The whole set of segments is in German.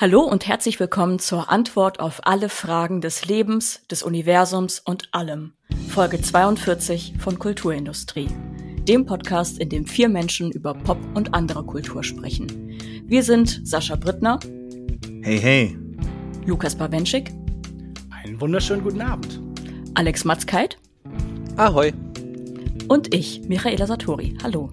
Hallo und herzlich willkommen zur Antwort auf alle Fragen des Lebens, des Universums und allem. Folge 42 von Kulturindustrie. Dem Podcast, in dem vier Menschen über Pop und andere Kultur sprechen. Wir sind Sascha Brittner. Hey, hey. Lukas Bawenschik. Einen wunderschönen guten Abend. Alex Matzkeit. Ahoi. Und ich, Michaela Satori. Hallo.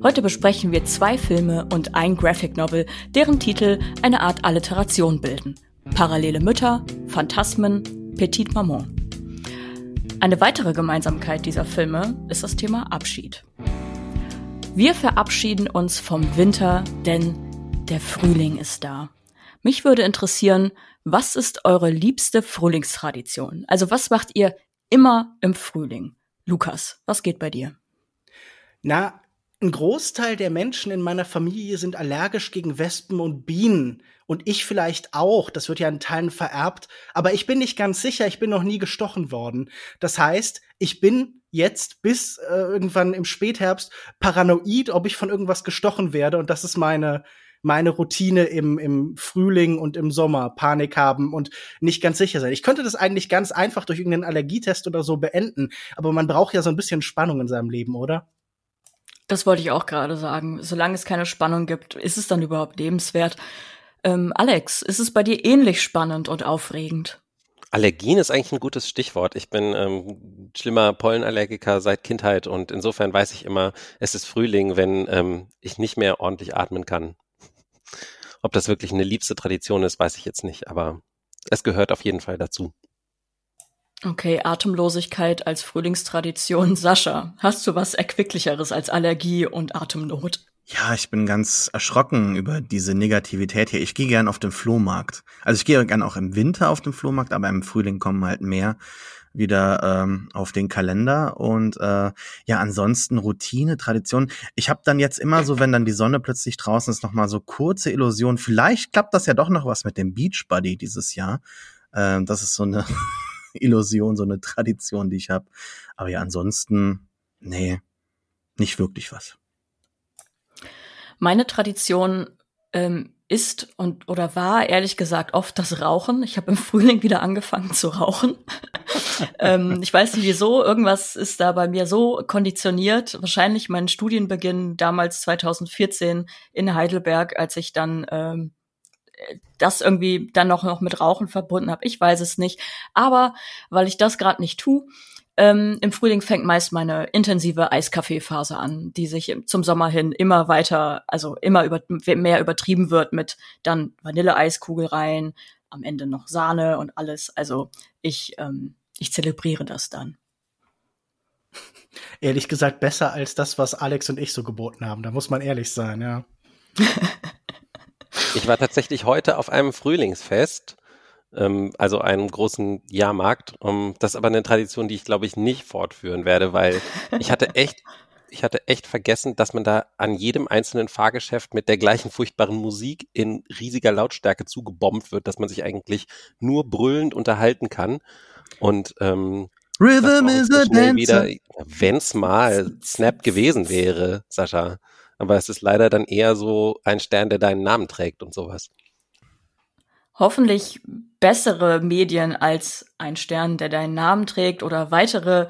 Heute besprechen wir zwei Filme und ein Graphic Novel, deren Titel eine Art Alliteration bilden. Parallele Mütter, Phantasmen, Petite Maman. Eine weitere Gemeinsamkeit dieser Filme ist das Thema Abschied. Wir verabschieden uns vom Winter, denn der Frühling ist da. Mich würde interessieren, was ist eure liebste Frühlingstradition? Also was macht ihr immer im Frühling? Lukas, was geht bei dir? Na, ein Großteil der Menschen in meiner Familie sind allergisch gegen Wespen und Bienen. Und ich vielleicht auch. Das wird ja in Teilen vererbt. Aber ich bin nicht ganz sicher. Ich bin noch nie gestochen worden. Das heißt, ich bin jetzt bis äh, irgendwann im Spätherbst paranoid, ob ich von irgendwas gestochen werde. Und das ist meine, meine Routine im, im Frühling und im Sommer. Panik haben und nicht ganz sicher sein. Ich könnte das eigentlich ganz einfach durch irgendeinen Allergietest oder so beenden. Aber man braucht ja so ein bisschen Spannung in seinem Leben, oder? Das wollte ich auch gerade sagen. Solange es keine Spannung gibt, ist es dann überhaupt lebenswert? Ähm, Alex, ist es bei dir ähnlich spannend und aufregend? Allergien ist eigentlich ein gutes Stichwort. Ich bin ähm, schlimmer Pollenallergiker seit Kindheit und insofern weiß ich immer, es ist Frühling, wenn ähm, ich nicht mehr ordentlich atmen kann. Ob das wirklich eine liebste Tradition ist, weiß ich jetzt nicht, aber es gehört auf jeden Fall dazu. Okay, Atemlosigkeit als Frühlingstradition. Sascha, hast du was Erquicklicheres als Allergie und Atemnot? Ja, ich bin ganz erschrocken über diese Negativität hier. Ich gehe gern auf den Flohmarkt. Also ich gehe gern auch im Winter auf den Flohmarkt, aber im Frühling kommen halt mehr wieder ähm, auf den Kalender und äh, ja ansonsten Routine Tradition ich habe dann jetzt immer so wenn dann die Sonne plötzlich draußen ist noch mal so kurze Illusion vielleicht klappt das ja doch noch was mit dem Beach Buddy dieses Jahr äh, das ist so eine Illusion, so eine Tradition, die ich habe. Aber ja, ansonsten, nee, nicht wirklich was. Meine Tradition ähm, ist und oder war ehrlich gesagt oft das Rauchen. Ich habe im Frühling wieder angefangen zu rauchen. ähm, ich weiß nicht wieso, irgendwas ist da bei mir so konditioniert. Wahrscheinlich mein Studienbeginn damals 2014 in Heidelberg, als ich dann ähm, das irgendwie dann noch, noch mit Rauchen verbunden habe. Ich weiß es nicht. Aber weil ich das gerade nicht tue, ähm, im Frühling fängt meist meine intensive Eiskaffeephase an, die sich zum Sommer hin immer weiter, also immer über, mehr übertrieben wird mit dann Vanilleeiskugel rein, am Ende noch Sahne und alles. Also ich, ähm, ich zelebriere das dann. Ehrlich gesagt besser als das, was Alex und ich so geboten haben. Da muss man ehrlich sein, ja. Ich war tatsächlich heute auf einem Frühlingsfest, ähm, also einem großen Jahrmarkt. Um, das ist aber eine Tradition, die ich glaube ich nicht fortführen werde, weil ich hatte echt, ich hatte echt vergessen, dass man da an jedem einzelnen Fahrgeschäft mit der gleichen furchtbaren Musik in riesiger Lautstärke zugebombt wird, dass man sich eigentlich nur brüllend unterhalten kann. Und ähm, Rhythm is a dancer. Wenn es mal Snap gewesen wäre, Sascha. Aber es ist leider dann eher so ein Stern, der deinen Namen trägt und sowas. Hoffentlich bessere Medien als ein Stern, der deinen Namen trägt oder weitere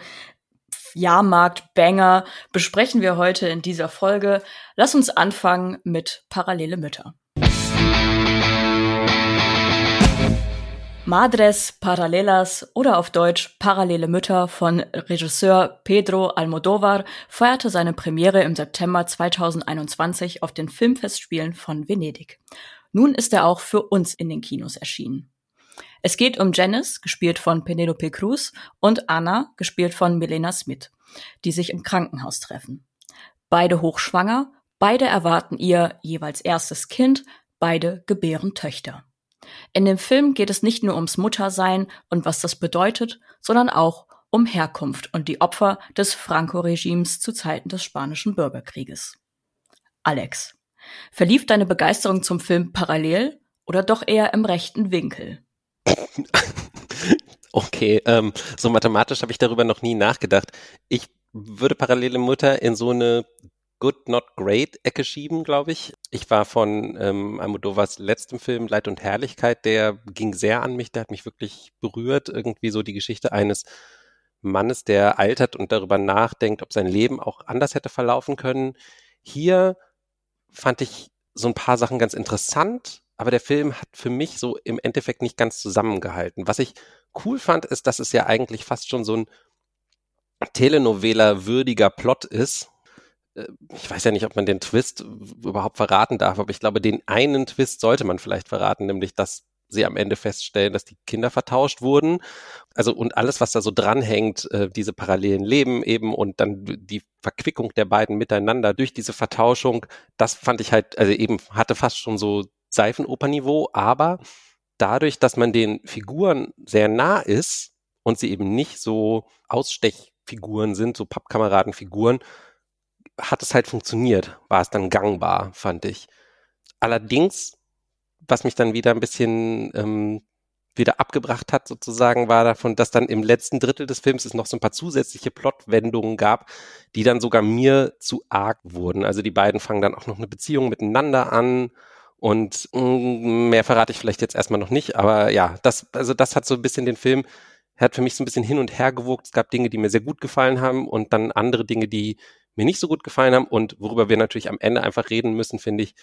Jahrmarkt-Banger besprechen wir heute in dieser Folge. Lass uns anfangen mit Parallele Mütter. Madres Paralelas oder auf Deutsch Parallele Mütter von Regisseur Pedro Almodovar feierte seine Premiere im September 2021 auf den Filmfestspielen von Venedig. Nun ist er auch für uns in den Kinos erschienen. Es geht um Janice, gespielt von Penelope Cruz, und Anna, gespielt von Milena Smith, die sich im Krankenhaus treffen. Beide hochschwanger, beide erwarten ihr jeweils erstes Kind, beide gebären Töchter. In dem Film geht es nicht nur ums Muttersein und was das bedeutet, sondern auch um Herkunft und die Opfer des Franco-Regimes zu Zeiten des Spanischen Bürgerkrieges. Alex, verlief deine Begeisterung zum Film parallel oder doch eher im rechten Winkel? Okay, ähm, so mathematisch habe ich darüber noch nie nachgedacht. Ich würde parallele Mutter in so eine Good Not Great Ecke schieben, glaube ich. Ich war von ähm, Almodovas letztem Film Leid und Herrlichkeit, der ging sehr an mich, der hat mich wirklich berührt. Irgendwie so die Geschichte eines Mannes, der altert und darüber nachdenkt, ob sein Leben auch anders hätte verlaufen können. Hier fand ich so ein paar Sachen ganz interessant, aber der Film hat für mich so im Endeffekt nicht ganz zusammengehalten. Was ich cool fand, ist, dass es ja eigentlich fast schon so ein Telenovela-würdiger Plot ist. Ich weiß ja nicht, ob man den Twist überhaupt verraten darf, aber ich glaube, den einen Twist sollte man vielleicht verraten, nämlich dass sie am Ende feststellen, dass die Kinder vertauscht wurden. Also und alles, was da so dranhängt, äh, diese parallelen Leben eben und dann die Verquickung der beiden miteinander durch diese Vertauschung, das fand ich halt, also eben hatte fast schon so Seifenoperniveau, aber dadurch, dass man den Figuren sehr nah ist und sie eben nicht so Ausstechfiguren sind, so Pappkameradenfiguren, hat es halt funktioniert, war es dann gangbar, fand ich. Allerdings was mich dann wieder ein bisschen ähm, wieder abgebracht hat, sozusagen, war davon, dass dann im letzten Drittel des Films es noch so ein paar zusätzliche Plotwendungen gab, die dann sogar mir zu arg wurden. Also die beiden fangen dann auch noch eine Beziehung miteinander an und mh, mm, mehr verrate ich vielleicht jetzt erstmal noch nicht, aber ja, das, also das hat so ein bisschen den Film, hat für mich so ein bisschen hin und her gewogt. Es gab Dinge, die mir sehr gut gefallen haben und dann andere Dinge, die mir nicht so gut gefallen haben und worüber wir natürlich am Ende einfach reden müssen, finde ich,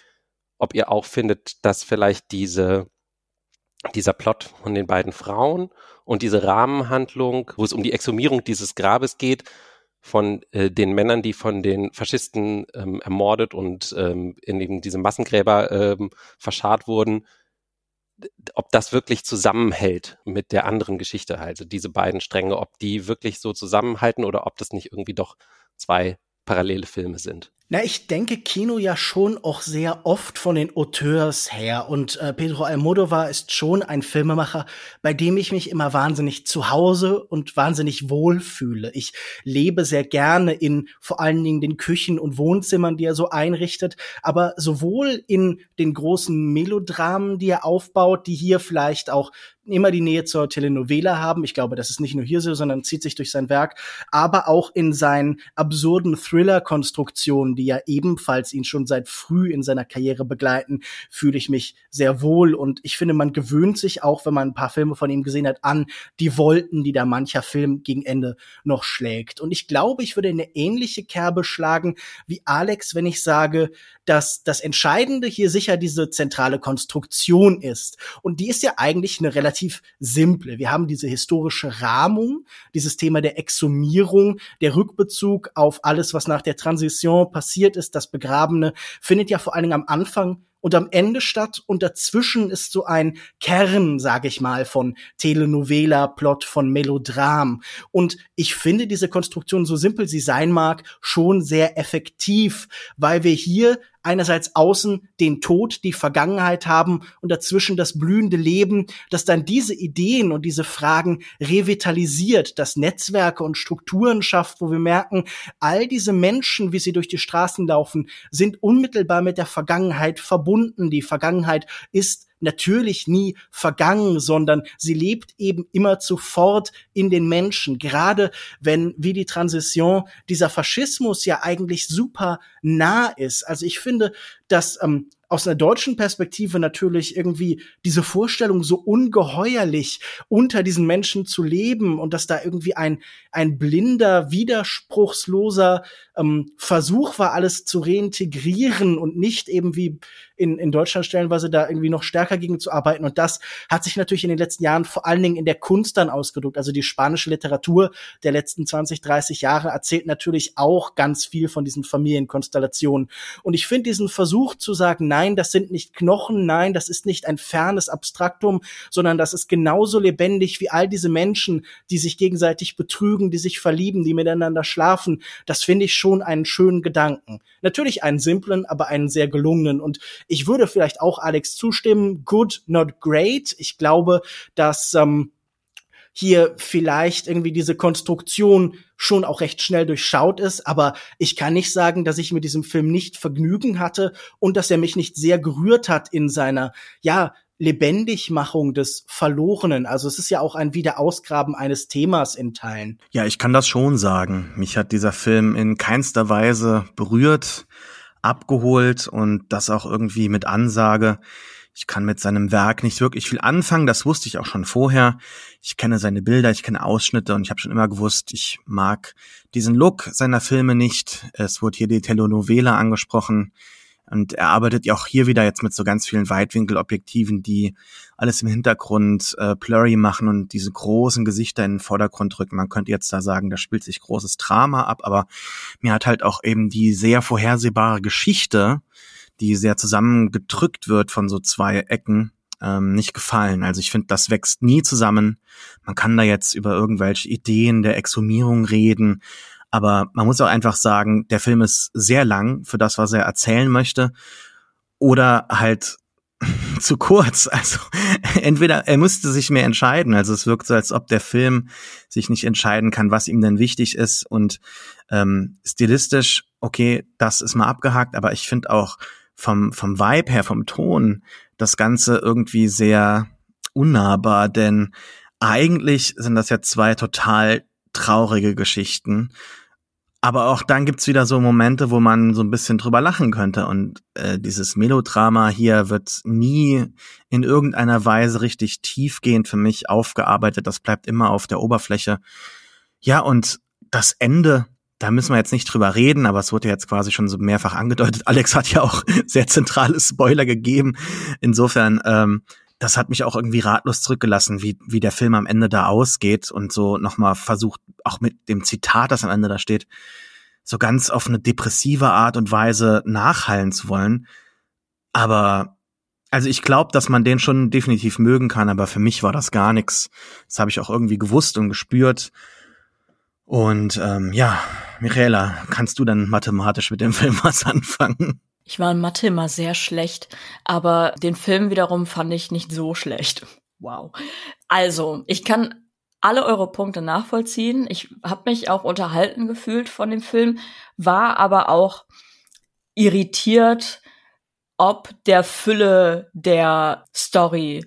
ob ihr auch findet, dass vielleicht diese, dieser Plot von den beiden Frauen und diese Rahmenhandlung, wo es um die Exhumierung dieses Grabes geht, von äh, den Männern, die von den Faschisten ähm, ermordet und ähm, in eben diese Massengräber ähm, verscharrt wurden, ob das wirklich zusammenhält mit der anderen Geschichte, also diese beiden Stränge, ob die wirklich so zusammenhalten oder ob das nicht irgendwie doch zwei parallele Filme sind. Na, ich denke Kino ja schon auch sehr oft von den Auteurs her und äh, Pedro Almodovar ist schon ein Filmemacher, bei dem ich mich immer wahnsinnig zu Hause und wahnsinnig wohl fühle. Ich lebe sehr gerne in vor allen Dingen den Küchen und Wohnzimmern, die er so einrichtet, aber sowohl in den großen Melodramen, die er aufbaut, die hier vielleicht auch immer die Nähe zur Telenovela haben. Ich glaube, das ist nicht nur hier so, sondern zieht sich durch sein Werk, aber auch in seinen absurden Thriller-Konstruktionen, die ja ebenfalls ihn schon seit früh in seiner Karriere begleiten, fühle ich mich sehr wohl. Und ich finde, man gewöhnt sich auch, wenn man ein paar Filme von ihm gesehen hat, an die Wolken, die da mancher Film gegen Ende noch schlägt. Und ich glaube, ich würde eine ähnliche Kerbe schlagen wie Alex, wenn ich sage, dass das Entscheidende hier sicher diese zentrale Konstruktion ist. Und die ist ja eigentlich eine relativ simple. Wir haben diese historische Rahmung, dieses Thema der Exhumierung, der Rückbezug auf alles, was nach der Transition passiert ist, das Begrabene, findet ja vor allen Dingen am Anfang und am Ende statt und dazwischen ist so ein Kern, sage ich mal, von Telenovela, Plot, von Melodram. Und ich finde diese Konstruktion, so simpel sie sein mag, schon sehr effektiv, weil wir hier einerseits außen den Tod, die Vergangenheit haben und dazwischen das blühende Leben, das dann diese Ideen und diese Fragen revitalisiert, das Netzwerke und Strukturen schafft, wo wir merken, all diese Menschen, wie sie durch die Straßen laufen, sind unmittelbar mit der Vergangenheit verbunden. Die Vergangenheit ist natürlich nie vergangen, sondern sie lebt eben immer zuvort in den Menschen. Gerade wenn, wie die Transition, dieser Faschismus ja eigentlich super nah ist. Also ich finde, dass ähm, aus einer deutschen Perspektive natürlich irgendwie diese Vorstellung so ungeheuerlich unter diesen Menschen zu leben und dass da irgendwie ein, ein blinder, widerspruchsloser ähm, Versuch war, alles zu reintegrieren und nicht eben wie in, in Deutschland stellenweise da irgendwie noch stärker gegen zu arbeiten. Und das hat sich natürlich in den letzten Jahren vor allen Dingen in der Kunst dann ausgedrückt. Also die spanische Literatur der letzten 20, 30 Jahre erzählt natürlich auch ganz viel von diesen Familienkonstellationen. Und ich finde diesen Versuch zu sagen, nein, das sind nicht Knochen, nein, das ist nicht ein fernes Abstraktum, sondern das ist genauso lebendig wie all diese Menschen, die sich gegenseitig betrügen, die sich verlieben, die miteinander schlafen. Das finde ich schon einen schönen Gedanken. Natürlich einen simplen, aber einen sehr gelungenen. Und ich würde vielleicht auch Alex zustimmen. Good, not great. Ich glaube, dass ähm, hier vielleicht irgendwie diese Konstruktion schon auch recht schnell durchschaut ist, aber ich kann nicht sagen, dass ich mit diesem Film nicht Vergnügen hatte und dass er mich nicht sehr gerührt hat in seiner, ja, Lebendigmachung des Verlorenen. Also es ist ja auch ein Wiederausgraben eines Themas in Teilen. Ja, ich kann das schon sagen. Mich hat dieser Film in keinster Weise berührt, abgeholt und das auch irgendwie mit Ansage. Ich kann mit seinem Werk nicht wirklich viel anfangen, das wusste ich auch schon vorher. Ich kenne seine Bilder, ich kenne Ausschnitte und ich habe schon immer gewusst, ich mag diesen Look seiner Filme nicht. Es wurde hier die Telenovela angesprochen. Und er arbeitet ja auch hier wieder jetzt mit so ganz vielen Weitwinkelobjektiven, die alles im Hintergrund äh, blurry machen und diese großen Gesichter in den Vordergrund rücken. Man könnte jetzt da sagen, da spielt sich großes Drama ab, aber mir hat halt auch eben die sehr vorhersehbare Geschichte, die sehr zusammengedrückt wird von so zwei Ecken, ähm, nicht gefallen. Also ich finde, das wächst nie zusammen. Man kann da jetzt über irgendwelche Ideen der Exhumierung reden, aber man muss auch einfach sagen, der Film ist sehr lang für das, was er erzählen möchte. Oder halt zu kurz. Also entweder er müsste sich mehr entscheiden. Also es wirkt so, als ob der Film sich nicht entscheiden kann, was ihm denn wichtig ist. Und ähm, stilistisch, okay, das ist mal abgehakt, aber ich finde auch vom, vom Vibe her, vom Ton, das Ganze irgendwie sehr unnahbar, denn eigentlich sind das ja zwei total traurige Geschichten. Aber auch dann gibt's wieder so Momente, wo man so ein bisschen drüber lachen könnte. Und äh, dieses Melodrama hier wird nie in irgendeiner Weise richtig tiefgehend für mich aufgearbeitet. Das bleibt immer auf der Oberfläche. Ja, und das Ende, da müssen wir jetzt nicht drüber reden, aber es wurde jetzt quasi schon so mehrfach angedeutet. Alex hat ja auch sehr zentrale Spoiler gegeben. Insofern, ähm, das hat mich auch irgendwie ratlos zurückgelassen, wie, wie der Film am Ende da ausgeht und so nochmal versucht, auch mit dem Zitat, das am Ende da steht, so ganz auf eine depressive Art und Weise nachhallen zu wollen. Aber also ich glaube, dass man den schon definitiv mögen kann, aber für mich war das gar nichts. Das habe ich auch irgendwie gewusst und gespürt. Und ähm, ja, Michaela, kannst du dann mathematisch mit dem Film was anfangen? Ich war in Mathe immer sehr schlecht, aber den Film wiederum fand ich nicht so schlecht. Wow. Also, ich kann alle eure Punkte nachvollziehen. Ich habe mich auch unterhalten gefühlt von dem Film, war aber auch irritiert, ob der Fülle der Story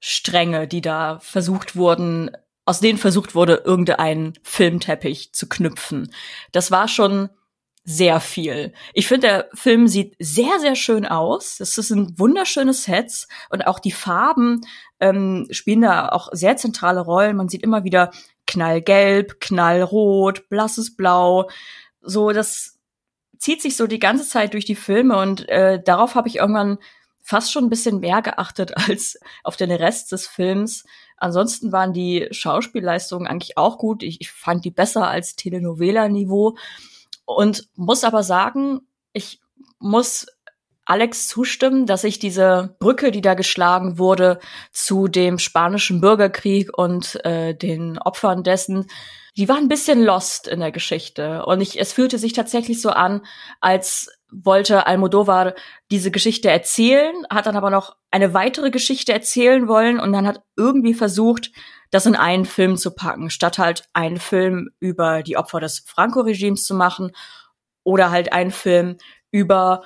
Stränge, die da versucht wurden, aus denen versucht wurde, irgendeinen Filmteppich zu knüpfen. Das war schon sehr viel. Ich finde, der Film sieht sehr, sehr schön aus. Es sind wunderschöne Sets und auch die Farben ähm, spielen da auch sehr zentrale Rollen. Man sieht immer wieder knallgelb, knallrot, blasses Blau. So, das zieht sich so die ganze Zeit durch die Filme und äh, darauf habe ich irgendwann fast schon ein bisschen mehr geachtet als auf den Rest des Films. Ansonsten waren die Schauspielleistungen eigentlich auch gut. Ich, ich fand die besser als Telenovela-Niveau. Und muss aber sagen, ich muss Alex zustimmen, dass ich diese Brücke, die da geschlagen wurde zu dem spanischen Bürgerkrieg und äh, den Opfern dessen, die war ein bisschen lost in der Geschichte. Und ich, es fühlte sich tatsächlich so an, als wollte Almodovar diese Geschichte erzählen, hat dann aber noch eine weitere Geschichte erzählen wollen und dann hat irgendwie versucht, das in einen Film zu packen, statt halt einen Film über die Opfer des Franco-Regimes zu machen oder halt einen Film über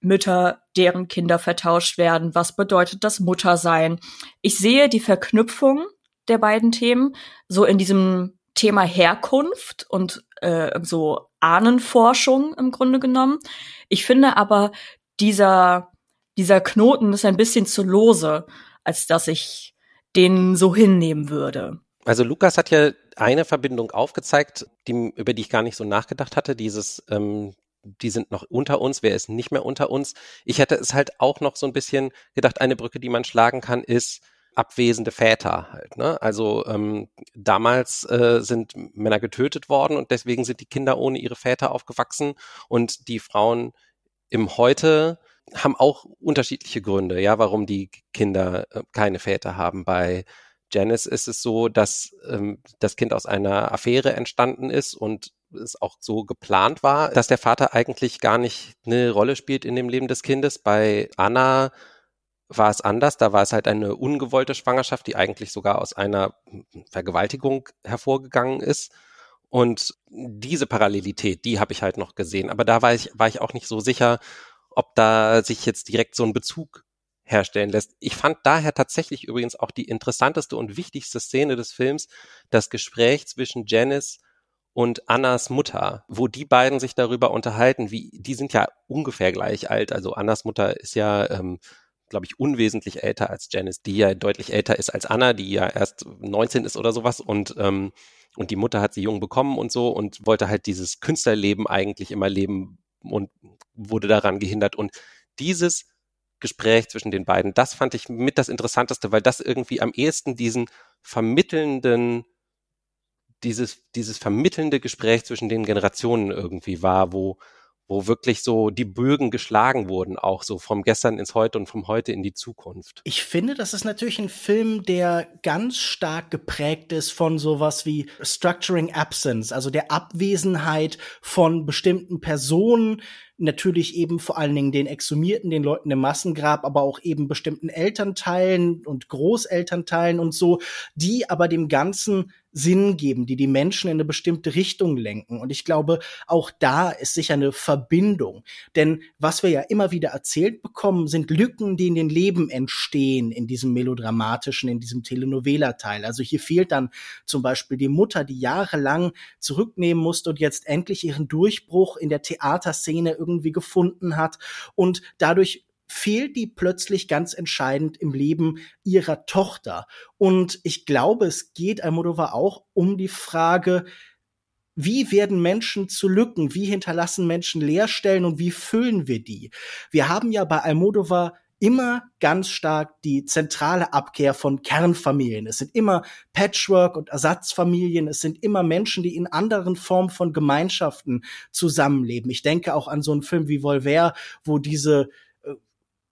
Mütter, deren Kinder vertauscht werden. Was bedeutet das Muttersein? Ich sehe die Verknüpfung der beiden Themen so in diesem Thema Herkunft und äh, so Ahnenforschung im Grunde genommen. Ich finde aber dieser dieser Knoten ist ein bisschen zu lose, als dass ich den so hinnehmen würde. Also Lukas hat ja eine Verbindung aufgezeigt, die, über die ich gar nicht so nachgedacht hatte, dieses, ähm, die sind noch unter uns, wer ist nicht mehr unter uns. Ich hätte es halt auch noch so ein bisschen gedacht, eine Brücke, die man schlagen kann, ist abwesende Väter halt. Ne? Also ähm, damals äh, sind Männer getötet worden und deswegen sind die Kinder ohne ihre Väter aufgewachsen und die Frauen im Heute haben auch unterschiedliche Gründe, ja, warum die Kinder äh, keine Väter haben. Bei Janice ist es so, dass ähm, das Kind aus einer Affäre entstanden ist und es auch so geplant war, dass der Vater eigentlich gar nicht eine Rolle spielt in dem Leben des Kindes. Bei Anna war es anders. Da war es halt eine ungewollte Schwangerschaft, die eigentlich sogar aus einer Vergewaltigung hervorgegangen ist. Und diese Parallelität, die habe ich halt noch gesehen. Aber da war ich, war ich auch nicht so sicher, ob da sich jetzt direkt so ein Bezug herstellen lässt. Ich fand daher tatsächlich übrigens auch die interessanteste und wichtigste Szene des Films das Gespräch zwischen Janice und Annas Mutter, wo die beiden sich darüber unterhalten, wie die sind ja ungefähr gleich alt. Also Annas Mutter ist ja, ähm, glaube ich, unwesentlich älter als Janice, die ja deutlich älter ist als Anna, die ja erst 19 ist oder sowas und ähm, und die Mutter hat sie jung bekommen und so und wollte halt dieses Künstlerleben eigentlich immer leben und wurde daran gehindert. Und dieses Gespräch zwischen den beiden, das fand ich mit das Interessanteste, weil das irgendwie am ehesten diesen vermittelnden, dieses, dieses vermittelnde Gespräch zwischen den Generationen irgendwie war, wo, wo wirklich so die Bögen geschlagen wurden, auch so vom Gestern ins Heute und vom Heute in die Zukunft. Ich finde, das ist natürlich ein Film, der ganz stark geprägt ist von sowas wie Structuring Absence, also der Abwesenheit von bestimmten Personen, natürlich eben vor allen Dingen den Exhumierten, den Leuten im Massengrab, aber auch eben bestimmten Elternteilen und Großelternteilen und so, die aber dem Ganzen Sinn geben, die die Menschen in eine bestimmte Richtung lenken. Und ich glaube, auch da ist sicher eine Verbindung. Denn was wir ja immer wieder erzählt bekommen, sind Lücken, die in den Leben entstehen, in diesem melodramatischen, in diesem Telenovela-Teil. Also hier fehlt dann zum Beispiel die Mutter, die jahrelang zurücknehmen musste und jetzt endlich ihren Durchbruch in der Theaterszene irgendwie gefunden hat und dadurch fehlt die plötzlich ganz entscheidend im Leben ihrer Tochter. Und ich glaube, es geht Almodovar auch um die Frage, wie werden Menschen zu Lücken? Wie hinterlassen Menschen Leerstellen und wie füllen wir die? Wir haben ja bei Almodovar immer ganz stark die zentrale Abkehr von Kernfamilien. Es sind immer Patchwork und Ersatzfamilien. Es sind immer Menschen, die in anderen Formen von Gemeinschaften zusammenleben. Ich denke auch an so einen Film wie Volver, wo diese äh,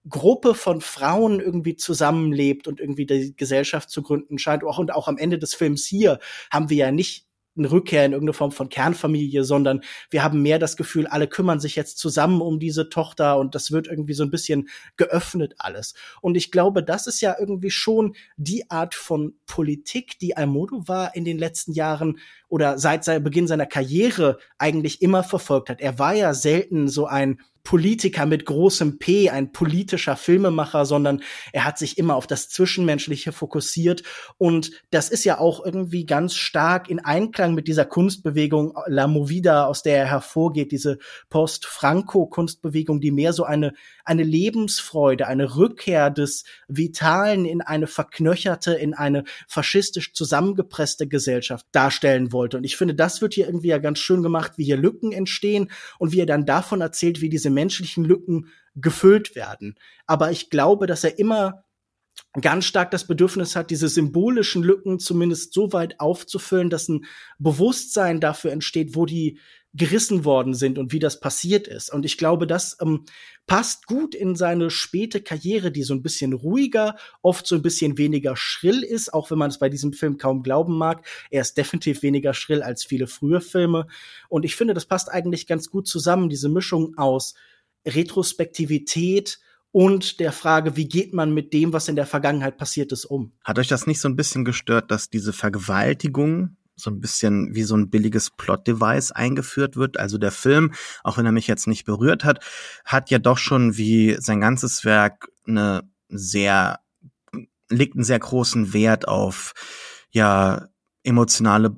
Gruppe von Frauen irgendwie zusammenlebt und irgendwie die Gesellschaft zu gründen scheint. Und auch am Ende des Films hier haben wir ja nicht eine Rückkehr in irgendeine Form von Kernfamilie, sondern wir haben mehr das Gefühl, alle kümmern sich jetzt zusammen um diese Tochter und das wird irgendwie so ein bisschen geöffnet alles. Und ich glaube, das ist ja irgendwie schon die Art von Politik, die Almodovar in den letzten Jahren oder seit Beginn seiner Karriere eigentlich immer verfolgt hat. Er war ja selten so ein Politiker mit großem P, ein politischer Filmemacher, sondern er hat sich immer auf das Zwischenmenschliche fokussiert. Und das ist ja auch irgendwie ganz stark in Einklang mit dieser Kunstbewegung La Movida, aus der er hervorgeht, diese Post-Franco-Kunstbewegung, die mehr so eine, eine Lebensfreude, eine Rückkehr des Vitalen in eine verknöcherte, in eine faschistisch zusammengepresste Gesellschaft darstellen wollte. Und ich finde, das wird hier irgendwie ja ganz schön gemacht, wie hier Lücken entstehen und wie er dann davon erzählt, wie diese menschlichen Lücken gefüllt werden. Aber ich glaube, dass er immer ganz stark das Bedürfnis hat, diese symbolischen Lücken zumindest so weit aufzufüllen, dass ein Bewusstsein dafür entsteht, wo die gerissen worden sind und wie das passiert ist. Und ich glaube, das ähm, passt gut in seine späte Karriere, die so ein bisschen ruhiger, oft so ein bisschen weniger schrill ist, auch wenn man es bei diesem Film kaum glauben mag. Er ist definitiv weniger schrill als viele frühe Filme. Und ich finde, das passt eigentlich ganz gut zusammen, diese Mischung aus Retrospektivität und der Frage, wie geht man mit dem, was in der Vergangenheit passiert ist, um. Hat euch das nicht so ein bisschen gestört, dass diese Vergewaltigung so ein bisschen wie so ein billiges Plot-Device eingeführt wird. Also der Film, auch wenn er mich jetzt nicht berührt hat, hat ja doch schon wie sein ganzes Werk eine sehr, legt einen sehr großen Wert auf, ja, emotionale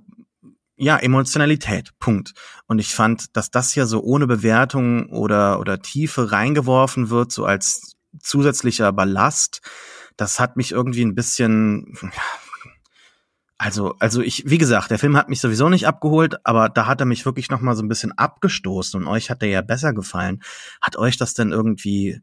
ja, Emotionalität, Punkt. Und ich fand, dass das hier so ohne Bewertung oder, oder Tiefe reingeworfen wird, so als zusätzlicher Ballast, das hat mich irgendwie ein bisschen, also, also ich, wie gesagt, der Film hat mich sowieso nicht abgeholt, aber da hat er mich wirklich noch mal so ein bisschen abgestoßen und euch hat er ja besser gefallen. Hat euch das denn irgendwie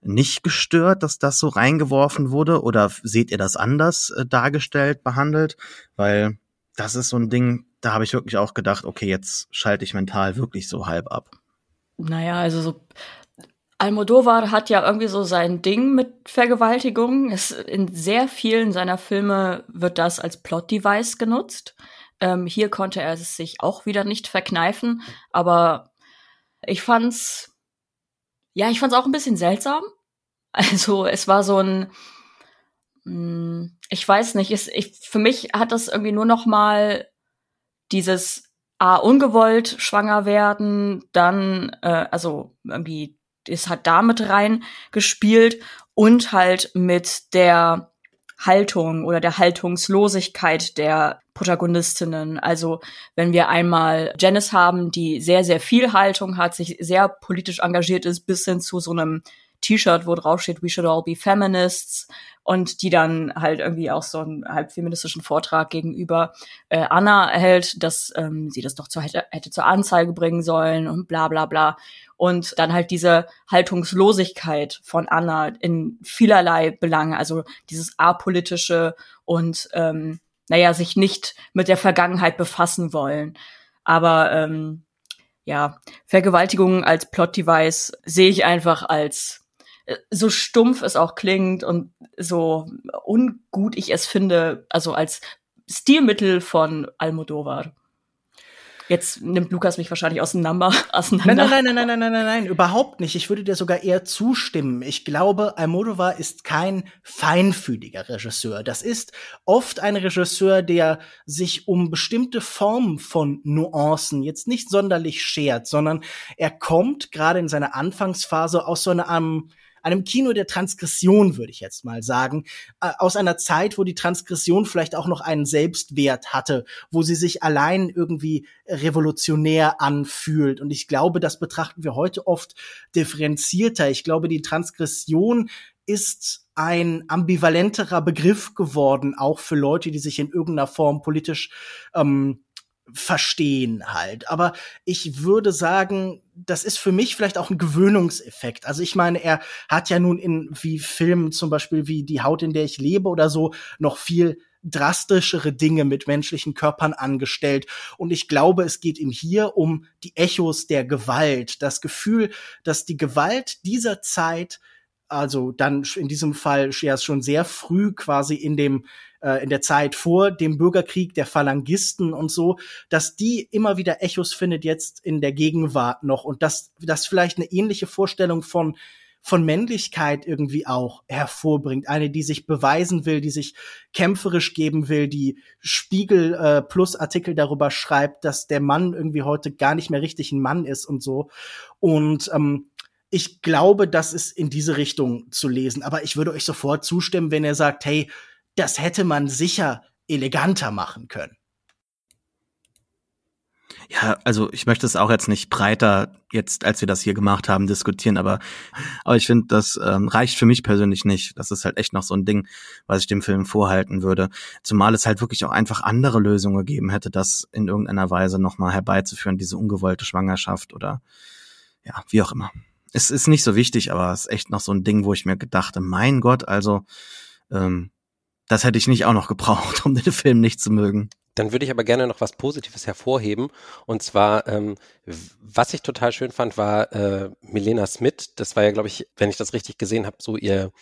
nicht gestört, dass das so reingeworfen wurde oder seht ihr das anders äh, dargestellt, behandelt? Weil das ist so ein Ding, da habe ich wirklich auch gedacht, okay, jetzt schalte ich mental wirklich so halb ab. Naja, also so Almodovar hat ja irgendwie so sein Ding mit Vergewaltigung. Es, in sehr vielen seiner Filme wird das als Plot-Device genutzt. Ähm, hier konnte er es sich auch wieder nicht verkneifen, aber ich fand's, ja, ich fand's auch ein bisschen seltsam. Also es war so ein, mh, hm, ich weiß nicht, es, ich, für mich hat das irgendwie nur noch mal dieses A, ungewollt schwanger werden, dann, äh, also irgendwie es hat damit rein gespielt und halt mit der Haltung oder der Haltungslosigkeit der Protagonistinnen. Also wenn wir einmal Janice haben, die sehr, sehr viel Haltung hat, sich sehr politisch engagiert ist, bis hin zu so einem T-Shirt, wo drauf steht, we should all be feminists und die dann halt irgendwie auch so einen halb feministischen Vortrag gegenüber äh, Anna hält, dass ähm, sie das doch zu, hätte, hätte zur Anzeige bringen sollen und bla bla bla. Und dann halt diese Haltungslosigkeit von Anna in vielerlei Belangen, also dieses apolitische und ähm, naja, sich nicht mit der Vergangenheit befassen wollen. Aber ähm, ja, Vergewaltigung als Plot-Device sehe ich einfach als so stumpf es auch klingt und so ungut ich es finde, also als Stilmittel von Almodovar. Jetzt nimmt Lukas mich wahrscheinlich auseinander. auseinander. Nein, nein, nein, nein, nein, nein, nein, nein, überhaupt nicht. Ich würde dir sogar eher zustimmen. Ich glaube, Almodovar ist kein feinfühliger Regisseur. Das ist oft ein Regisseur, der sich um bestimmte Formen von Nuancen jetzt nicht sonderlich schert, sondern er kommt gerade in seiner Anfangsphase aus so einer um, einem Kino der Transgression, würde ich jetzt mal sagen, äh, aus einer Zeit, wo die Transgression vielleicht auch noch einen Selbstwert hatte, wo sie sich allein irgendwie revolutionär anfühlt. Und ich glaube, das betrachten wir heute oft differenzierter. Ich glaube, die Transgression ist ein ambivalenterer Begriff geworden, auch für Leute, die sich in irgendeiner Form politisch ähm, verstehen halt. Aber ich würde sagen, das ist für mich vielleicht auch ein Gewöhnungseffekt. Also ich meine, er hat ja nun in wie Filmen zum Beispiel wie Die Haut, in der ich lebe oder so noch viel drastischere Dinge mit menschlichen Körpern angestellt. Und ich glaube, es geht ihm hier um die Echos der Gewalt. Das Gefühl, dass die Gewalt dieser Zeit also dann in diesem Fall ja schon sehr früh quasi in dem äh, in der Zeit vor dem Bürgerkrieg der Phalangisten und so, dass die immer wieder Echos findet jetzt in der Gegenwart noch und dass das vielleicht eine ähnliche Vorstellung von von Männlichkeit irgendwie auch hervorbringt. Eine, die sich beweisen will, die sich kämpferisch geben will, die Spiegel äh, Plus Artikel darüber schreibt, dass der Mann irgendwie heute gar nicht mehr richtig ein Mann ist und so. Und ähm, ich glaube, das ist in diese Richtung zu lesen. Aber ich würde euch sofort zustimmen, wenn ihr sagt, hey, das hätte man sicher eleganter machen können. Ja, also ich möchte es auch jetzt nicht breiter, jetzt als wir das hier gemacht haben, diskutieren, aber, aber ich finde, das ähm, reicht für mich persönlich nicht. Das ist halt echt noch so ein Ding, was ich dem Film vorhalten würde. Zumal es halt wirklich auch einfach andere Lösungen gegeben hätte, das in irgendeiner Weise nochmal herbeizuführen, diese ungewollte Schwangerschaft oder ja, wie auch immer. Es ist nicht so wichtig, aber es ist echt noch so ein Ding, wo ich mir gedachte, mein Gott, also ähm, das hätte ich nicht auch noch gebraucht, um den Film nicht zu mögen. Dann würde ich aber gerne noch was Positives hervorheben. Und zwar, ähm, was ich total schön fand, war äh, Milena Smith. Das war ja, glaube ich, wenn ich das richtig gesehen habe, so ihr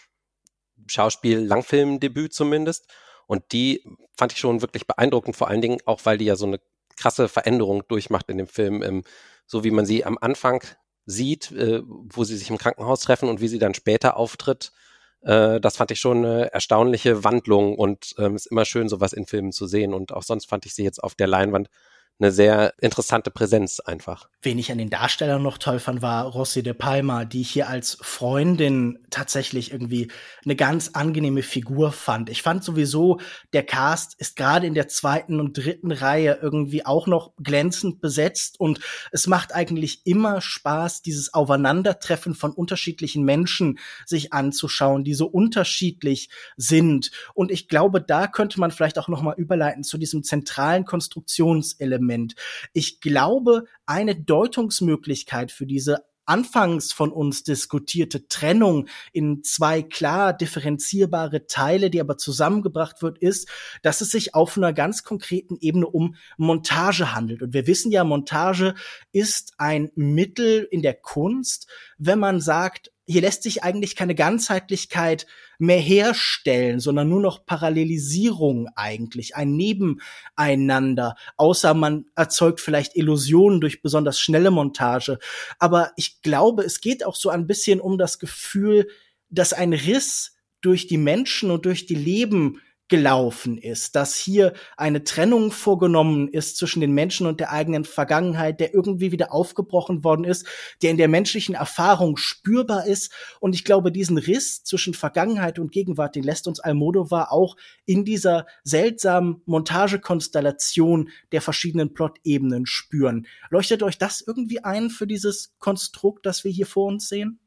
Schauspiel-Langfilmdebüt zumindest. Und die fand ich schon wirklich beeindruckend, vor allen Dingen auch, weil die ja so eine krasse Veränderung durchmacht in dem Film, ähm, so wie man sie am Anfang sieht, äh, wo sie sich im Krankenhaus treffen und wie sie dann später auftritt äh, das fand ich schon eine erstaunliche Wandlung und ähm, ist immer schön, sowas in Filmen zu sehen. Und auch sonst fand ich sie jetzt auf der Leinwand eine sehr interessante Präsenz einfach. Wen ich an den Darstellern noch toll fand, war Rossi de Palma, die ich hier als Freundin tatsächlich irgendwie eine ganz angenehme Figur fand. Ich fand sowieso, der Cast ist gerade in der zweiten und dritten Reihe irgendwie auch noch glänzend besetzt und es macht eigentlich immer Spaß, dieses Aufeinandertreffen von unterschiedlichen Menschen sich anzuschauen, die so unterschiedlich sind. Und ich glaube, da könnte man vielleicht auch noch mal überleiten zu diesem zentralen Konstruktionselement Element. Ich glaube, eine Deutungsmöglichkeit für diese anfangs von uns diskutierte Trennung in zwei klar differenzierbare Teile, die aber zusammengebracht wird, ist, dass es sich auf einer ganz konkreten Ebene um Montage handelt. Und wir wissen ja, Montage ist ein Mittel in der Kunst, wenn man sagt, hier lässt sich eigentlich keine Ganzheitlichkeit mehr herstellen, sondern nur noch Parallelisierung eigentlich, ein Nebeneinander, außer man erzeugt vielleicht Illusionen durch besonders schnelle Montage. Aber ich glaube, es geht auch so ein bisschen um das Gefühl, dass ein Riss durch die Menschen und durch die Leben gelaufen ist, dass hier eine Trennung vorgenommen ist zwischen den Menschen und der eigenen Vergangenheit, der irgendwie wieder aufgebrochen worden ist, der in der menschlichen Erfahrung spürbar ist. Und ich glaube, diesen Riss zwischen Vergangenheit und Gegenwart, den lässt uns Almodovar auch in dieser seltsamen Montagekonstellation der verschiedenen Plot-Ebenen spüren. Leuchtet euch das irgendwie ein für dieses Konstrukt, das wir hier vor uns sehen?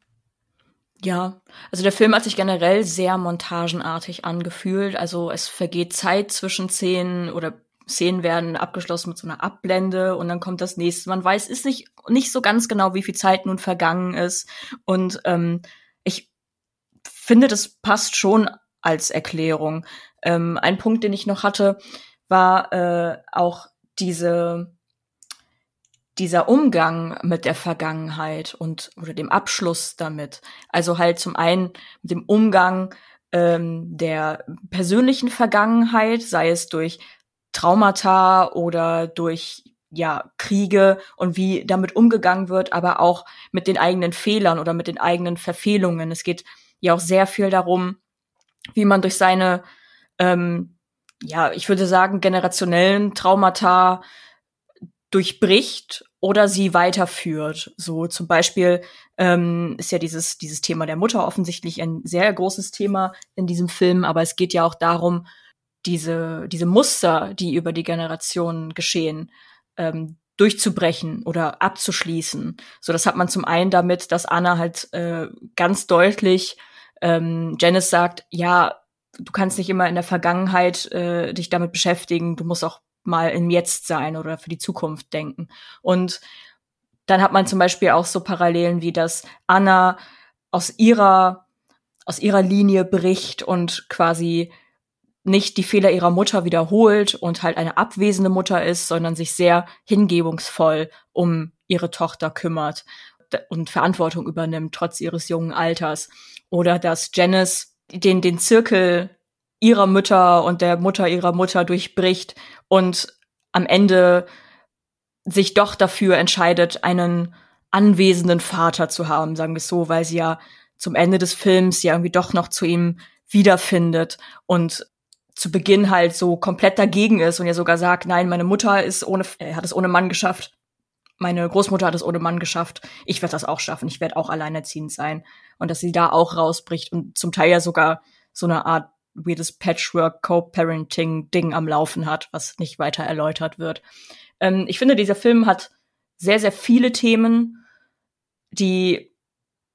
Ja, also der Film hat sich generell sehr montagenartig angefühlt. Also es vergeht Zeit zwischen Szenen oder Szenen werden abgeschlossen mit so einer Abblende und dann kommt das nächste. Man weiß, ist nicht nicht so ganz genau, wie viel Zeit nun vergangen ist. Und ähm, ich finde, das passt schon als Erklärung. Ähm, ein Punkt, den ich noch hatte, war äh, auch diese dieser Umgang mit der Vergangenheit und oder dem Abschluss damit. Also halt zum einen mit dem Umgang ähm, der persönlichen Vergangenheit, sei es durch Traumata oder durch ja Kriege und wie damit umgegangen wird, aber auch mit den eigenen Fehlern oder mit den eigenen Verfehlungen. Es geht ja auch sehr viel darum, wie man durch seine ähm, ja, ich würde sagen, generationellen Traumata durchbricht oder sie weiterführt. So zum Beispiel ähm, ist ja dieses, dieses Thema der Mutter offensichtlich ein sehr großes Thema in diesem Film, aber es geht ja auch darum, diese, diese Muster, die über die Generationen geschehen, ähm, durchzubrechen oder abzuschließen. So, das hat man zum einen damit, dass Anna halt äh, ganz deutlich ähm, Janice sagt, ja, du kannst nicht immer in der Vergangenheit äh, dich damit beschäftigen, du musst auch mal im Jetzt sein oder für die Zukunft denken. Und dann hat man zum Beispiel auch so Parallelen wie, dass Anna aus ihrer, aus ihrer Linie bricht und quasi nicht die Fehler ihrer Mutter wiederholt und halt eine abwesende Mutter ist, sondern sich sehr hingebungsvoll um ihre Tochter kümmert und Verantwortung übernimmt, trotz ihres jungen Alters. Oder dass Janice den, den Zirkel ihrer Mütter und der Mutter ihrer Mutter durchbricht und am Ende sich doch dafür entscheidet, einen anwesenden Vater zu haben, sagen wir es so, weil sie ja zum Ende des Films ja irgendwie doch noch zu ihm wiederfindet und zu Beginn halt so komplett dagegen ist und ja sogar sagt, nein, meine Mutter ist ohne, äh, hat es ohne Mann geschafft. Meine Großmutter hat es ohne Mann geschafft. Ich werde das auch schaffen. Ich werde auch alleinerziehend sein. Und dass sie da auch rausbricht und zum Teil ja sogar so eine Art weirdes Patchwork Co-Parenting Ding am Laufen hat, was nicht weiter erläutert wird. Ähm, ich finde, dieser Film hat sehr, sehr viele Themen, die,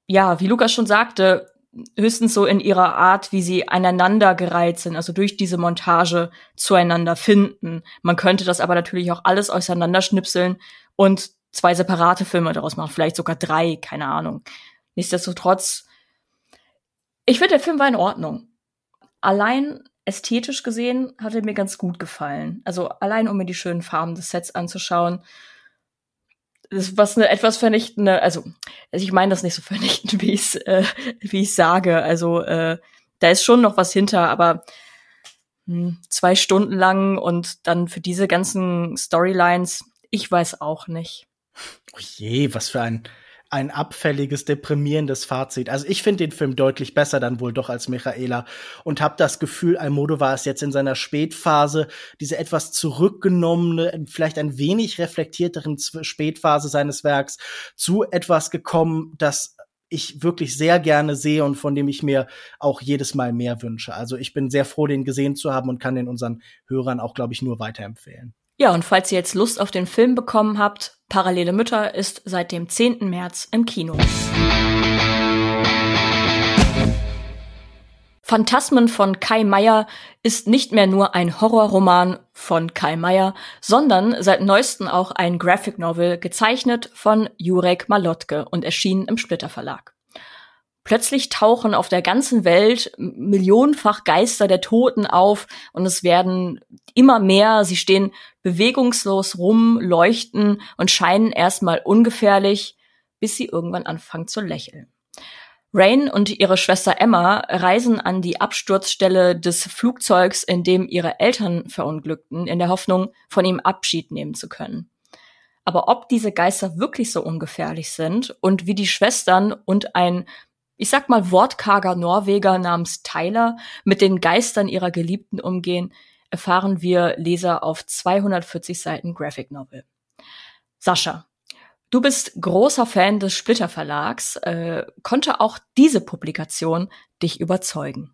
ja, wie Lukas schon sagte, höchstens so in ihrer Art, wie sie aneinandergereiht sind, also durch diese Montage zueinander finden. Man könnte das aber natürlich auch alles auseinanderschnipseln und zwei separate Filme daraus machen, vielleicht sogar drei, keine Ahnung. Nichtsdestotrotz, ich finde, der Film war in Ordnung allein ästhetisch gesehen hat er mir ganz gut gefallen. Also allein um mir die schönen Farben des Sets anzuschauen. Das, was eine etwas vernichtende, also, also ich meine das nicht so vernichtend, wie ich äh, wie ich sage. Also äh, da ist schon noch was hinter, aber mh, hm, zwei Stunden lang und dann für diese ganzen Storylines, ich weiß auch nicht. Oh je, was für ein ein abfälliges, deprimierendes Fazit. Also ich finde den Film deutlich besser dann wohl doch als Michaela und habe das Gefühl, Almodovar ist jetzt in seiner Spätphase, diese etwas zurückgenommene, vielleicht ein wenig reflektierteren Spätphase seines Werks zu etwas gekommen, das ich wirklich sehr gerne sehe und von dem ich mir auch jedes Mal mehr wünsche. Also ich bin sehr froh, den gesehen zu haben und kann den unseren Hörern auch, glaube ich, nur weiterempfehlen. Ja, und falls ihr jetzt Lust auf den Film bekommen habt, Parallele Mütter ist seit dem 10. März im Kino. Phantasmen von Kai Meier ist nicht mehr nur ein Horrorroman von Kai Meier, sondern seit neuestem auch ein Graphic Novel gezeichnet von Jurek Malotke und erschienen im Splitter Verlag. Plötzlich tauchen auf der ganzen Welt millionenfach Geister der Toten auf und es werden immer mehr, sie stehen bewegungslos rum, leuchten und scheinen erstmal ungefährlich, bis sie irgendwann anfangen zu lächeln. Rain und ihre Schwester Emma reisen an die Absturzstelle des Flugzeugs, in dem ihre Eltern verunglückten, in der Hoffnung, von ihm Abschied nehmen zu können. Aber ob diese Geister wirklich so ungefährlich sind und wie die Schwestern und ein ich sag mal, wortkarger Norweger namens Tyler mit den Geistern ihrer Geliebten umgehen, erfahren wir Leser auf 240 Seiten Graphic Novel. Sascha, du bist großer Fan des Splitter Verlags. Äh, konnte auch diese Publikation dich überzeugen?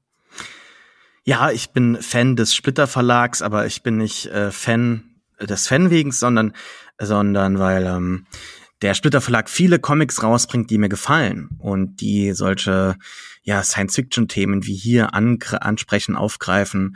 Ja, ich bin Fan des Splitter Verlags, aber ich bin nicht äh, Fan des Fanwegens, sondern, sondern weil ähm, der Splitter Verlag viele Comics rausbringt, die mir gefallen und die solche ja Science-Fiction-Themen wie hier ansprechen, aufgreifen.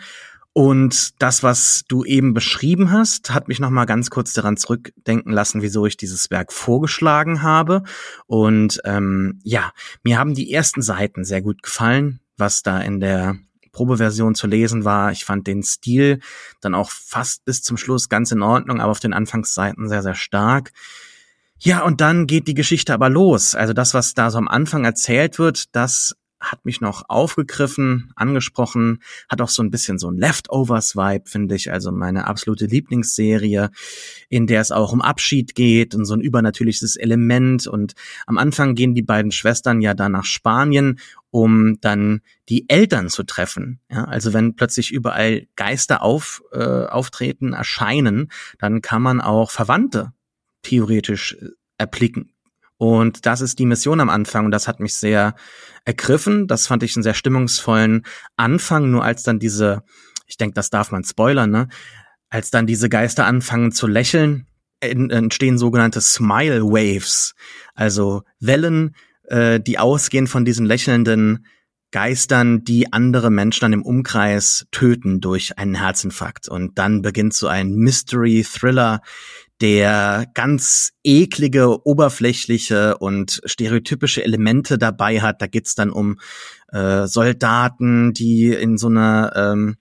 Und das, was du eben beschrieben hast, hat mich noch mal ganz kurz daran zurückdenken lassen, wieso ich dieses Werk vorgeschlagen habe. Und ähm, ja, mir haben die ersten Seiten sehr gut gefallen, was da in der Probeversion zu lesen war. Ich fand den Stil dann auch fast bis zum Schluss ganz in Ordnung, aber auf den Anfangsseiten sehr, sehr stark. Ja, und dann geht die Geschichte aber los. Also das, was da so am Anfang erzählt wird, das hat mich noch aufgegriffen, angesprochen, hat auch so ein bisschen so ein Leftovers-Vibe, finde ich. Also meine absolute Lieblingsserie, in der es auch um Abschied geht und so ein übernatürliches Element. Und am Anfang gehen die beiden Schwestern ja da nach Spanien, um dann die Eltern zu treffen. Ja, also wenn plötzlich überall Geister auf, äh, auftreten, erscheinen, dann kann man auch Verwandte theoretisch äh, erblicken. Und das ist die Mission am Anfang und das hat mich sehr ergriffen. Das fand ich einen sehr stimmungsvollen Anfang, nur als dann diese, ich denke, das darf man spoilern, ne? Als dann diese Geister anfangen zu lächeln, entstehen sogenannte Smile Waves, also Wellen, äh, die ausgehen von diesen lächelnden Geistern, die andere Menschen dann im Umkreis töten durch einen Herzinfarkt. Und dann beginnt so ein Mystery-Thriller, der ganz eklige, oberflächliche und stereotypische Elemente dabei hat. Da geht's dann um äh, Soldaten, die in so einer ähm,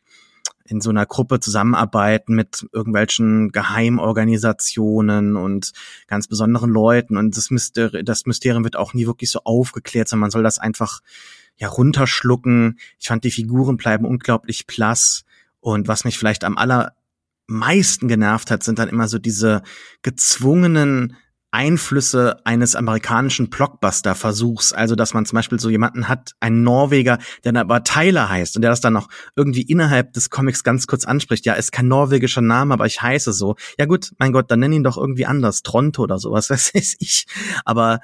in so einer Gruppe zusammenarbeiten mit irgendwelchen Geheimorganisationen und ganz besonderen Leuten und das, Mysteri das Mysterium wird auch nie wirklich so aufgeklärt, sondern man soll das einfach ja runterschlucken. Ich fand die Figuren bleiben unglaublich blass und was mich vielleicht am aller meisten genervt hat, sind dann immer so diese gezwungenen Einflüsse eines amerikanischen Blockbuster-Versuchs. Also, dass man zum Beispiel so jemanden hat, einen Norweger, der dann aber Tyler heißt und der das dann noch irgendwie innerhalb des Comics ganz kurz anspricht. Ja, ist kein norwegischer Name, aber ich heiße so. Ja gut, mein Gott, dann nenn ihn doch irgendwie anders. Tronto oder sowas, was weiß ich. Aber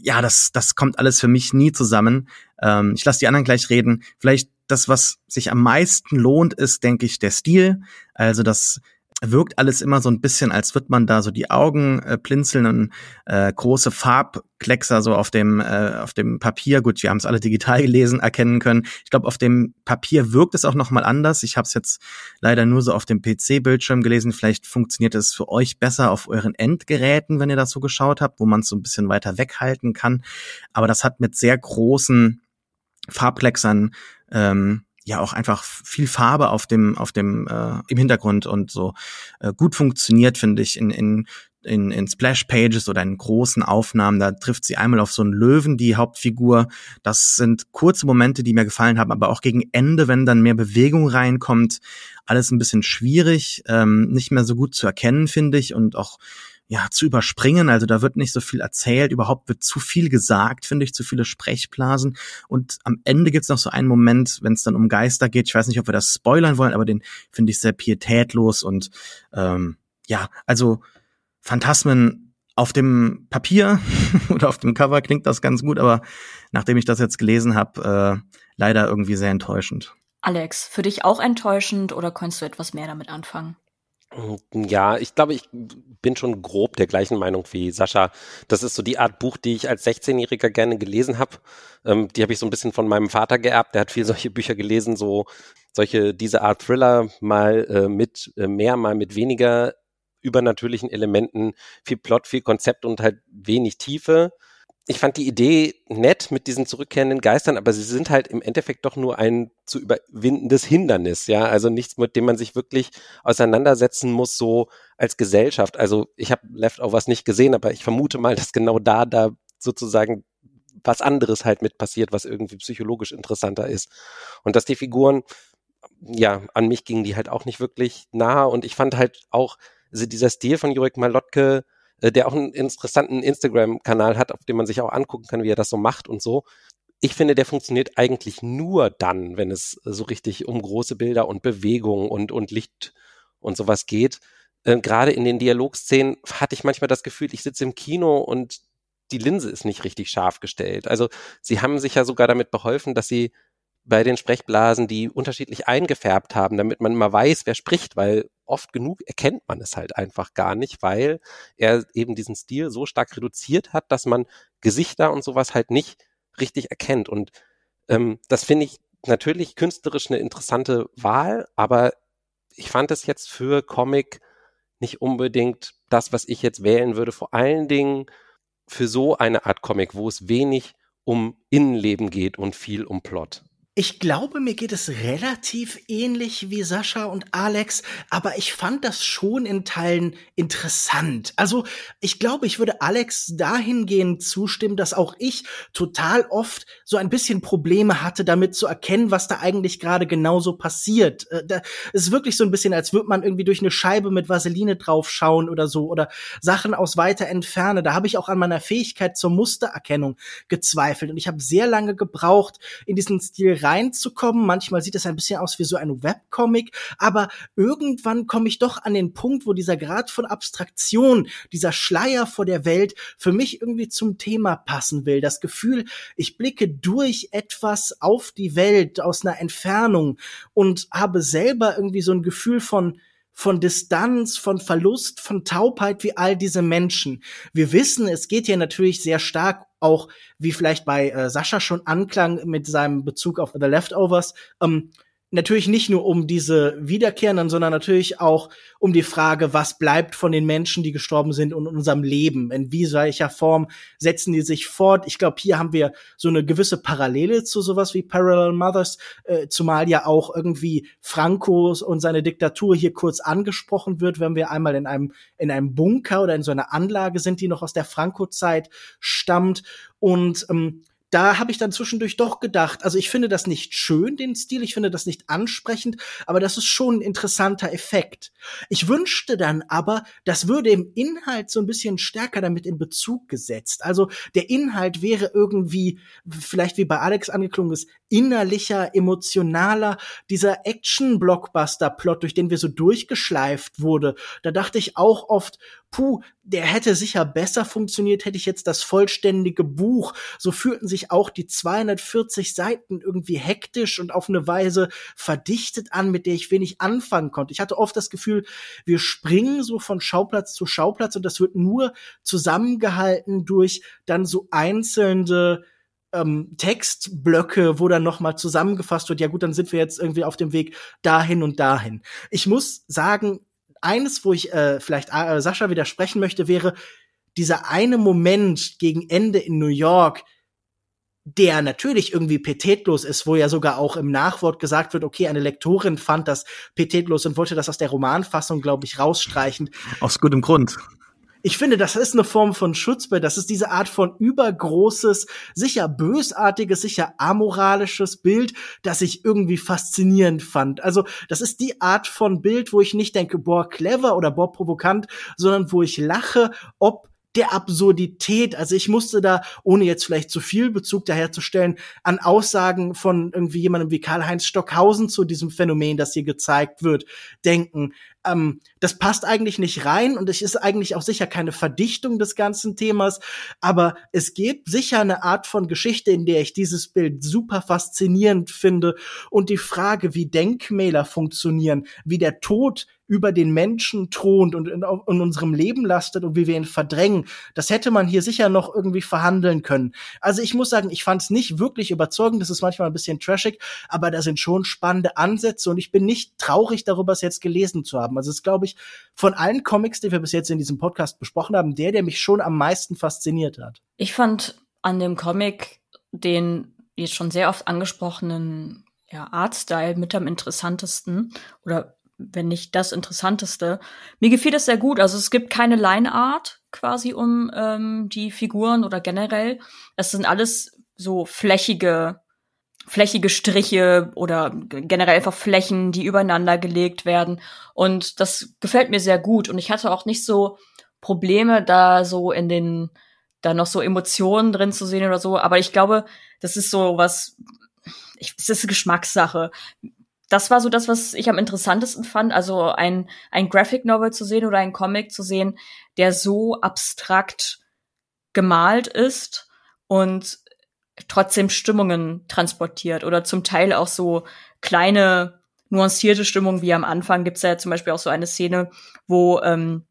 ja, das, das kommt alles für mich nie zusammen. Ähm, ich lasse die anderen gleich reden. Vielleicht das, was sich am meisten lohnt, ist, denke ich, der Stil. Also das wirkt alles immer so ein bisschen, als wird man da so die Augen äh, blinzeln und äh, große Farbkleckser so auf dem äh, auf dem Papier. Gut, wir haben es alle digital gelesen, erkennen können. Ich glaube, auf dem Papier wirkt es auch noch mal anders. Ich habe es jetzt leider nur so auf dem PC-Bildschirm gelesen. Vielleicht funktioniert es für euch besser auf euren Endgeräten, wenn ihr das so geschaut habt, wo man es so ein bisschen weiter weghalten kann. Aber das hat mit sehr großen Farbklecksern ähm, ja auch einfach viel Farbe auf dem auf dem äh, im Hintergrund und so äh, gut funktioniert finde ich in in in, in Splash Pages oder in großen Aufnahmen, da trifft sie einmal auf so einen Löwen, die Hauptfigur. Das sind kurze Momente, die mir gefallen haben, aber auch gegen Ende, wenn dann mehr Bewegung reinkommt, alles ein bisschen schwierig, ähm, nicht mehr so gut zu erkennen, finde ich, und auch ja, zu überspringen. Also da wird nicht so viel erzählt, überhaupt wird zu viel gesagt, finde ich, zu viele Sprechblasen. Und am Ende gibt's noch so einen Moment, wenn es dann um Geister geht. Ich weiß nicht, ob wir das spoilern wollen, aber den finde ich sehr pietätlos und ähm, ja, also Phantasmen auf dem Papier oder auf dem Cover klingt das ganz gut, aber nachdem ich das jetzt gelesen habe, äh, leider irgendwie sehr enttäuschend. Alex, für dich auch enttäuschend oder konntest du etwas mehr damit anfangen? Ja, ich glaube, ich bin schon grob der gleichen Meinung wie Sascha. Das ist so die Art Buch, die ich als 16-Jähriger gerne gelesen habe. Ähm, die habe ich so ein bisschen von meinem Vater geerbt. Der hat viel solche Bücher gelesen, so solche, diese Art Thriller, mal äh, mit äh, mehr, mal mit weniger übernatürlichen Elementen, viel Plot, viel Konzept und halt wenig Tiefe ich fand die Idee nett mit diesen zurückkehrenden Geistern, aber sie sind halt im Endeffekt doch nur ein zu überwindendes Hindernis, ja, also nichts, mit dem man sich wirklich auseinandersetzen muss, so als Gesellschaft. Also ich habe Leftovers nicht gesehen, aber ich vermute mal, dass genau da da sozusagen was anderes halt mit passiert, was irgendwie psychologisch interessanter ist. Und dass die Figuren, ja, an mich gingen die halt auch nicht wirklich nahe und ich fand halt auch, also dieser Stil von Jurek Malotke, äh, der auch einen interessanten Instagram-Kanal hat, auf dem man sich auch angucken kann, wie er das so macht und so. ich finde, der funktioniert eigentlich nur dann, wenn es so richtig um große Bilder und Bewegung und, und Licht und sowas geht. Äh, Gerade in den Dialogszenen hatte ich manchmal das Gefühl, ich sitze im Kino und die Linse ist nicht richtig scharf gestellt. Also sie haben sich ja sogar damit beholfen, dass sie bei den Sprechblasen die unterschiedlich eingefärbt haben, damit man mal weiß, wer spricht, weil oft genug erkennt man es halt einfach gar nicht, weil er eben diesen Stil so stark reduziert hat, dass man Gesichter und sowas halt nicht richtig erkennt. Und ähm, das finde ich natürlich künstlerisch eine interessante Wahl, aber ich fand es jetzt für Comic nicht unbedingt das, was ich jetzt wählen würde. Vor allen Dingen für so eine Art Comic, wo es wenig um Innenleben geht und viel um Plot. Ich glaube, mir geht es relativ ähnlich wie Sascha und Alex, aber ich fand das schon in Teilen interessant. Also ich glaube, ich würde Alex dahingehend zustimmen, dass auch ich total oft so ein bisschen Probleme hatte, damit zu erkennen, was da eigentlich gerade genauso passiert. Äh, da ist wirklich so ein bisschen, als würde man irgendwie durch eine Scheibe mit Vaseline draufschauen oder so oder Sachen aus weiter Entferne. Da habe ich auch an meiner Fähigkeit zur Mustererkennung gezweifelt und ich habe sehr lange gebraucht, in diesen Stil reinzukommen. Manchmal sieht es ein bisschen aus wie so ein Webcomic, aber irgendwann komme ich doch an den Punkt, wo dieser Grad von Abstraktion, dieser Schleier vor der Welt für mich irgendwie zum Thema passen will. Das Gefühl, ich blicke durch etwas auf die Welt aus einer Entfernung und habe selber irgendwie so ein Gefühl von von Distanz, von Verlust, von Taubheit wie all diese Menschen. Wir wissen, es geht hier natürlich sehr stark auch, wie vielleicht bei äh, Sascha schon anklang mit seinem Bezug auf The Leftovers, ähm, natürlich nicht nur um diese Wiederkehrenden, sondern natürlich auch um die Frage, was bleibt von den Menschen, die gestorben sind und unserem Leben? In wie welcher Form setzen die sich fort? Ich glaube, hier haben wir so eine gewisse Parallele zu sowas wie Parallel Mothers, äh, zumal ja auch irgendwie Franco und seine Diktatur hier kurz angesprochen wird, wenn wir einmal in einem, in einem Bunker oder in so einer Anlage sind, die noch aus der Franco-Zeit stammt. Und ähm, da habe ich dann zwischendurch doch gedacht, also ich finde das nicht schön, den Stil, ich finde das nicht ansprechend, aber das ist schon ein interessanter Effekt. Ich wünschte dann aber, das würde im Inhalt so ein bisschen stärker damit in Bezug gesetzt. Also der Inhalt wäre irgendwie, vielleicht wie bei Alex angeklungen ist, innerlicher, emotionaler, dieser Action-Blockbuster-Plot, durch den wir so durchgeschleift wurde. Da dachte ich auch oft, puh, der hätte sicher besser funktioniert, hätte ich jetzt das vollständige Buch. So fühlten sich auch die 240 Seiten irgendwie hektisch und auf eine Weise verdichtet an, mit der ich wenig anfangen konnte. Ich hatte oft das Gefühl, wir springen so von Schauplatz zu Schauplatz und das wird nur zusammengehalten durch dann so einzelne ähm, Textblöcke, wo dann nochmal zusammengefasst wird, ja gut, dann sind wir jetzt irgendwie auf dem Weg dahin und dahin. Ich muss sagen, eines, wo ich äh, vielleicht äh, Sascha widersprechen möchte, wäre dieser eine Moment gegen Ende in New York, der natürlich irgendwie petetlos ist, wo ja sogar auch im Nachwort gesagt wird, okay, eine Lektorin fand das petetlos und wollte das aus der Romanfassung, glaube ich, rausstreichen. Aus gutem Grund ich finde, das ist eine Form von Schutzbild. Das ist diese Art von übergroßes, sicher bösartiges, sicher amoralisches Bild, das ich irgendwie faszinierend fand. Also, das ist die Art von Bild, wo ich nicht denke, boah, clever oder boah, provokant, sondern wo ich lache, ob der Absurdität. Also ich musste da, ohne jetzt vielleicht zu viel Bezug daherzustellen, an Aussagen von irgendwie jemandem wie Karl-Heinz Stockhausen zu diesem Phänomen, das hier gezeigt wird, denken ähm, das passt eigentlich nicht rein und es ist eigentlich auch sicher keine Verdichtung des ganzen Themas, aber es gibt sicher eine Art von Geschichte, in der ich dieses Bild super faszinierend finde und die Frage, wie Denkmäler funktionieren, wie der Tod über den Menschen thront und in, in, unserem Leben lastet und wie wir ihn verdrängen. Das hätte man hier sicher noch irgendwie verhandeln können. Also ich muss sagen, ich fand es nicht wirklich überzeugend. Das ist manchmal ein bisschen trashig, aber da sind schon spannende Ansätze und ich bin nicht traurig darüber, es jetzt gelesen zu haben. Also es ist, glaube ich, von allen Comics, die wir bis jetzt in diesem Podcast besprochen haben, der, der mich schon am meisten fasziniert hat. Ich fand an dem Comic den jetzt schon sehr oft angesprochenen ja, Artstyle mit am interessantesten oder wenn nicht das Interessanteste. Mir gefiel das sehr gut. Also es gibt keine Line-Art quasi um ähm, die Figuren oder generell. Es sind alles so flächige flächige Striche oder generell einfach Flächen, die übereinander gelegt werden. Und das gefällt mir sehr gut. Und ich hatte auch nicht so Probleme, da so in den da noch so Emotionen drin zu sehen oder so. Aber ich glaube, das ist so was, ich, es ist Geschmackssache. Das war so das, was ich am interessantesten fand. Also ein, ein Graphic Novel zu sehen oder ein Comic zu sehen, der so abstrakt gemalt ist und trotzdem Stimmungen transportiert oder zum Teil auch so kleine nuancierte Stimmungen wie am Anfang gibt's ja zum Beispiel auch so eine Szene, wo ähm,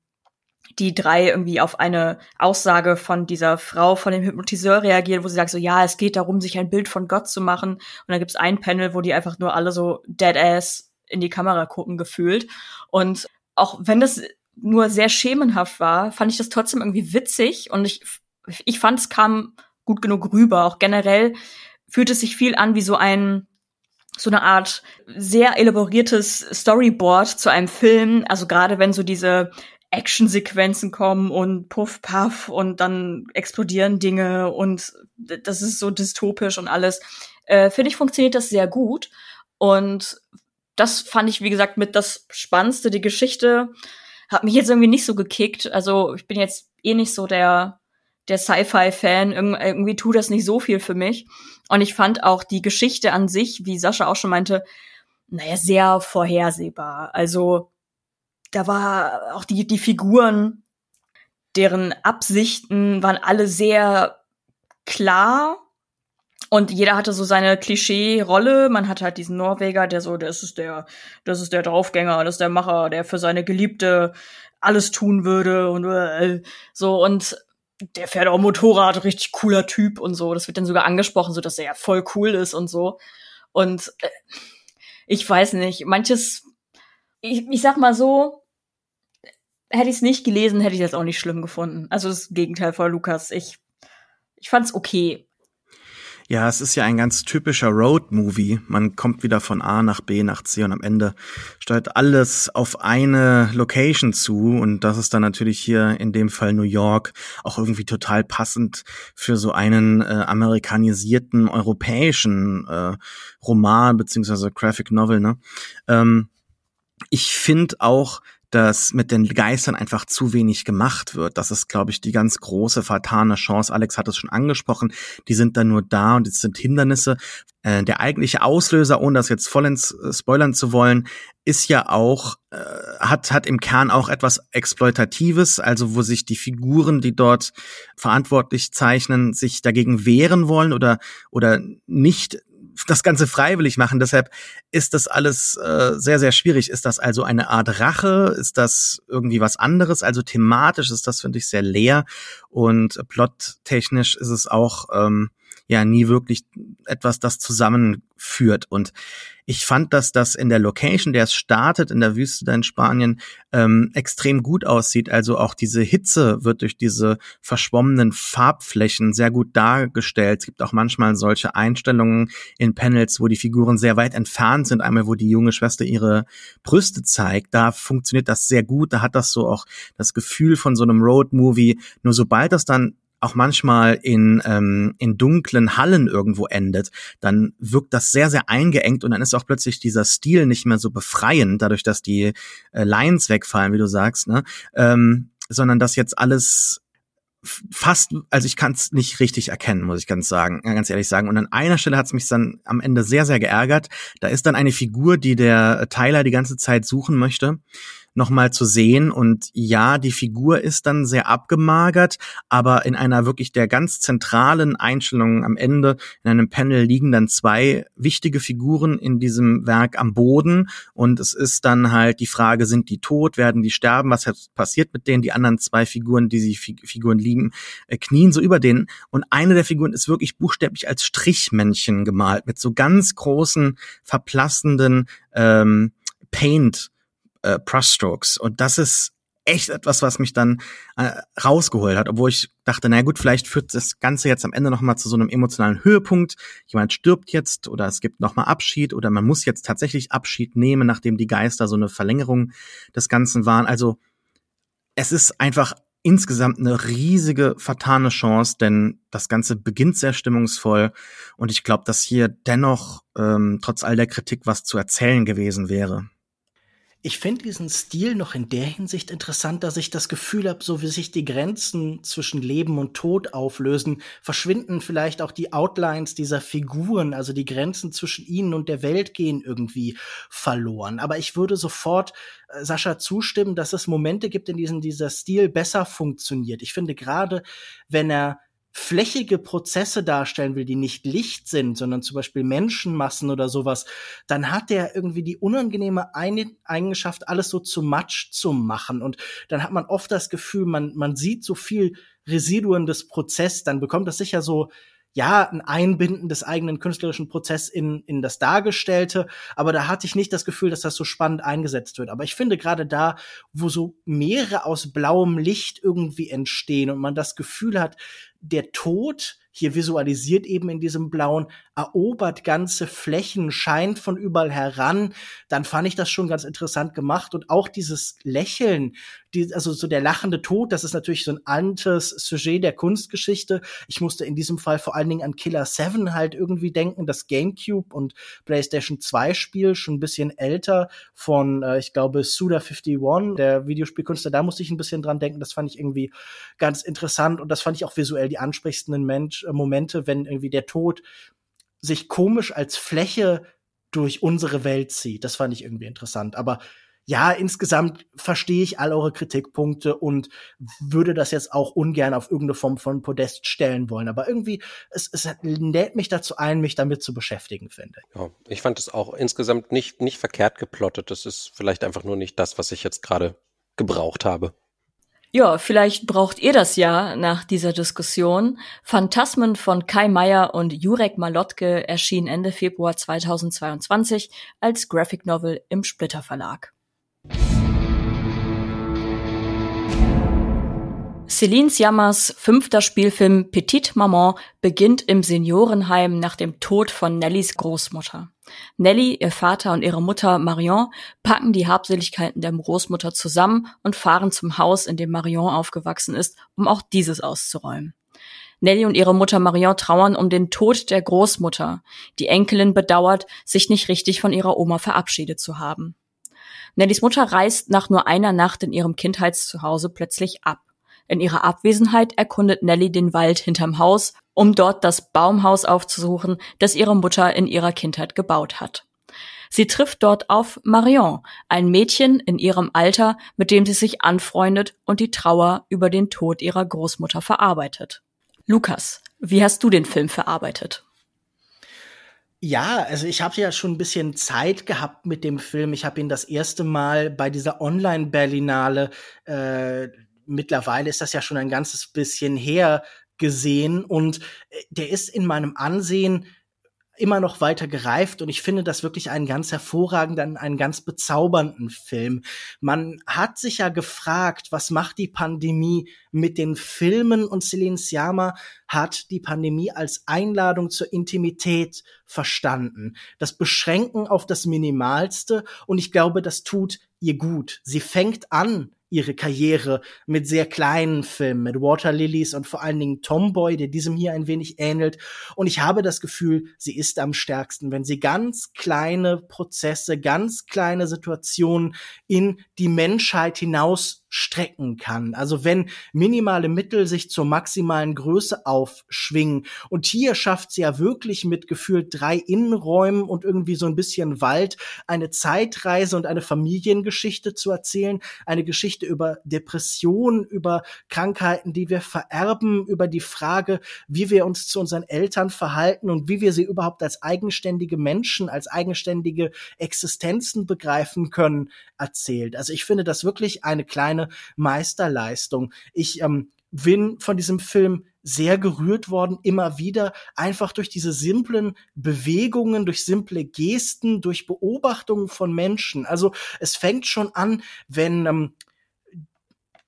die drei irgendwie auf eine Aussage von dieser Frau, von dem Hypnotiseur reagieren, wo sie sagt so, ja, es geht darum, sich ein Bild von Gott zu machen. Und dann gibt's ein Panel, wo die einfach nur alle so dead ass in die Kamera gucken, gefühlt. Und auch wenn das nur sehr schemenhaft war, fand ich das trotzdem irgendwie witzig und ich, ich fand, es kam gut genug rüber. Auch generell fühlt es sich viel an wie so ein so eine Art sehr elaboriertes Storyboard zu einem Film. Also gerade wenn so diese Actionsequenzen kommen und puff, puff und dann explodieren Dinge und das ist so dystopisch und alles. Äh, Finde ich, funktioniert das sehr gut. Und das fand ich, wie gesagt, mit das Spannendste. Die Geschichte hat mich jetzt irgendwie nicht so gekickt. Also ich bin jetzt eh nicht so der, der Sci-Fi-Fan. Irg irgendwie tut das nicht so viel für mich. Und ich fand auch die Geschichte an sich, wie Sascha auch schon meinte, naja, sehr vorhersehbar. Also da war auch die, die Figuren, deren Absichten waren alle sehr klar und jeder hatte so seine Klischee-Rolle. Man hat halt diesen Norweger, der so, das ist der, das ist der Draufgänger, das ist der Macher, der für seine Geliebte alles tun würde und äh, so und der fährt auch Motorrad, richtig cooler Typ und so. Das wird dann sogar angesprochen, so dass er ja voll cool ist und so. Und äh, ich weiß nicht, manches ich, ich sag mal so, hätte ich es nicht gelesen, hätte ich das auch nicht schlimm gefunden. Also das Gegenteil von Lukas. Ich, ich fand's okay. Ja, es ist ja ein ganz typischer Road-Movie. Man kommt wieder von A nach B nach C und am Ende steuert alles auf eine Location zu. Und das ist dann natürlich hier in dem Fall New York auch irgendwie total passend für so einen äh, amerikanisierten europäischen äh, Roman beziehungsweise Graphic Novel. Ne? Ähm, ich finde auch, dass mit den Geistern einfach zu wenig gemacht wird. Das ist, glaube ich, die ganz große vertane Chance. Alex hat es schon angesprochen. Die sind dann nur da und es sind Hindernisse. Äh, der eigentliche Auslöser, ohne das jetzt vollends äh, spoilern zu wollen, ist ja auch, äh, hat, hat im Kern auch etwas Exploitatives, also wo sich die Figuren, die dort verantwortlich zeichnen, sich dagegen wehren wollen oder, oder nicht das Ganze freiwillig machen. Deshalb ist das alles äh, sehr, sehr schwierig. Ist das also eine Art Rache? Ist das irgendwie was anderes? Also thematisch ist das, finde ich, sehr leer und plottechnisch ist es auch ähm, ja nie wirklich etwas, das zusammenführt. Und ich fand, dass das in der Location, der es startet, in der Wüste da in Spanien, ähm, extrem gut aussieht. Also auch diese Hitze wird durch diese verschwommenen Farbflächen sehr gut dargestellt. Es gibt auch manchmal solche Einstellungen in Panels, wo die Figuren sehr weit entfernt sind. Einmal, wo die junge Schwester ihre Brüste zeigt. Da funktioniert das sehr gut. Da hat das so auch das Gefühl von so einem Road-Movie. Nur sobald das dann auch manchmal in, ähm, in dunklen Hallen irgendwo endet, dann wirkt das sehr, sehr eingeengt und dann ist auch plötzlich dieser Stil nicht mehr so befreiend, dadurch, dass die äh, Lines wegfallen, wie du sagst, ne? Ähm, sondern dass jetzt alles fast, also ich kann es nicht richtig erkennen, muss ich ganz sagen, ganz ehrlich sagen. Und an einer Stelle hat es mich dann am Ende sehr, sehr geärgert. Da ist dann eine Figur, die der Tyler die ganze Zeit suchen möchte nochmal zu sehen. Und ja, die Figur ist dann sehr abgemagert, aber in einer wirklich der ganz zentralen Einstellung am Ende, in einem Panel liegen dann zwei wichtige Figuren in diesem Werk am Boden. Und es ist dann halt die Frage, sind die tot, werden die sterben, was passiert mit denen? Die anderen zwei Figuren, die sie Figuren lieben, äh, knien so über denen. Und eine der Figuren ist wirklich buchstäblich als Strichmännchen gemalt, mit so ganz großen, verblassenden ähm, Paint äh, Brushstrokes. Und das ist echt etwas, was mich dann äh, rausgeholt hat, obwohl ich dachte, na gut, vielleicht führt das Ganze jetzt am Ende nochmal zu so einem emotionalen Höhepunkt. Jemand stirbt jetzt oder es gibt nochmal Abschied oder man muss jetzt tatsächlich Abschied nehmen, nachdem die Geister so eine Verlängerung des Ganzen waren. Also es ist einfach insgesamt eine riesige vertane Chance, denn das Ganze beginnt sehr stimmungsvoll und ich glaube, dass hier dennoch ähm, trotz all der Kritik was zu erzählen gewesen wäre. Ich finde diesen Stil noch in der Hinsicht interessant, dass ich das Gefühl habe, so wie sich die Grenzen zwischen Leben und Tod auflösen, verschwinden vielleicht auch die Outlines dieser Figuren, also die Grenzen zwischen ihnen und der Welt gehen irgendwie verloren. Aber ich würde sofort äh, Sascha zustimmen, dass es Momente gibt, in denen dieser Stil besser funktioniert. Ich finde gerade, wenn er flächige Prozesse darstellen will, die nicht Licht sind, sondern zum Beispiel Menschenmassen oder sowas, dann hat der irgendwie die unangenehme Eigenschaft, alles so zu Matsch zu machen. Und dann hat man oft das Gefühl, man, man sieht so viel Residuen des Prozesses, dann bekommt das sicher so ja, ein Einbinden des eigenen künstlerischen Prozesses in, in das Dargestellte, aber da hatte ich nicht das Gefühl, dass das so spannend eingesetzt wird. Aber ich finde gerade da, wo so Meere aus blauem Licht irgendwie entstehen und man das Gefühl hat, der Tod hier visualisiert eben in diesem blauen, erobert ganze Flächen, scheint von überall heran, dann fand ich das schon ganz interessant gemacht und auch dieses Lächeln, die, also so der lachende Tod, das ist natürlich so ein altes Sujet der Kunstgeschichte. Ich musste in diesem Fall vor allen Dingen an Killer 7 halt irgendwie denken, das GameCube und PlayStation 2 Spiel, schon ein bisschen älter von, äh, ich glaube, Suda51, der Videospielkünstler, da musste ich ein bisschen dran denken, das fand ich irgendwie ganz interessant und das fand ich auch visuell die ansprechendsten Mensch, äh, Momente, wenn irgendwie der Tod sich komisch als Fläche durch unsere Welt zieht. Das fand ich irgendwie interessant. Aber ja, insgesamt verstehe ich all eure Kritikpunkte und würde das jetzt auch ungern auf irgendeine Form von Podest stellen wollen. Aber irgendwie, es, es lädt mich dazu ein, mich damit zu beschäftigen, finde ich. Ja, ich fand es auch insgesamt nicht, nicht verkehrt geplottet. Das ist vielleicht einfach nur nicht das, was ich jetzt gerade gebraucht habe. Ja, vielleicht braucht ihr das ja nach dieser Diskussion. Phantasmen von Kai Meier und Jurek Malotke erschien Ende Februar 2022 als Graphic Novel im Splitter Verlag. Celine Sciammas fünfter Spielfilm Petite Maman beginnt im Seniorenheim nach dem Tod von Nellys Großmutter. Nelly, ihr Vater und ihre Mutter Marion packen die Habseligkeiten der Großmutter zusammen und fahren zum Haus, in dem Marion aufgewachsen ist, um auch dieses auszuräumen. Nelly und ihre Mutter Marion trauern um den Tod der Großmutter. Die Enkelin bedauert, sich nicht richtig von ihrer Oma verabschiedet zu haben. Nellys Mutter reist nach nur einer Nacht in ihrem Kindheitszuhause plötzlich ab. In ihrer Abwesenheit erkundet Nelly den Wald hinterm Haus, um dort das Baumhaus aufzusuchen, das ihre Mutter in ihrer Kindheit gebaut hat. Sie trifft dort auf Marion, ein Mädchen in ihrem Alter, mit dem sie sich anfreundet und die Trauer über den Tod ihrer Großmutter verarbeitet. Lukas, wie hast du den Film verarbeitet? Ja, also ich habe ja schon ein bisschen Zeit gehabt mit dem Film. Ich habe ihn das erste Mal bei dieser Online-Berlinale äh, mittlerweile ist das ja schon ein ganzes bisschen her gesehen und äh, der ist in meinem Ansehen immer noch weiter gereift und ich finde das wirklich einen ganz hervorragenden, einen ganz bezaubernden Film. Man hat sich ja gefragt, was macht die Pandemie mit den Filmen und Celine Sciamma hat die Pandemie als Einladung zur Intimität verstanden. Das Beschränken auf das Minimalste und ich glaube, das tut ihr gut. Sie fängt an ihre Karriere mit sehr kleinen Filmen, mit Water Lilies und vor allen Dingen Tomboy, der diesem hier ein wenig ähnelt. Und ich habe das Gefühl, sie ist am stärksten, wenn sie ganz kleine Prozesse, ganz kleine Situationen in die Menschheit hinaus strecken kann. Also wenn minimale Mittel sich zur maximalen Größe aufschwingen. Und hier schafft sie ja wirklich mit gefühlt drei Innenräumen und irgendwie so ein bisschen Wald eine Zeitreise und eine Familiengeschichte zu erzählen. Eine Geschichte über Depression, über Krankheiten, die wir vererben, über die Frage, wie wir uns zu unseren Eltern verhalten und wie wir sie überhaupt als eigenständige Menschen, als eigenständige Existenzen begreifen können, erzählt. Also ich finde das wirklich eine kleine Meisterleistung. Ich ähm, bin von diesem Film sehr gerührt worden, immer wieder, einfach durch diese simplen Bewegungen, durch simple Gesten, durch Beobachtungen von Menschen. Also es fängt schon an, wenn ähm,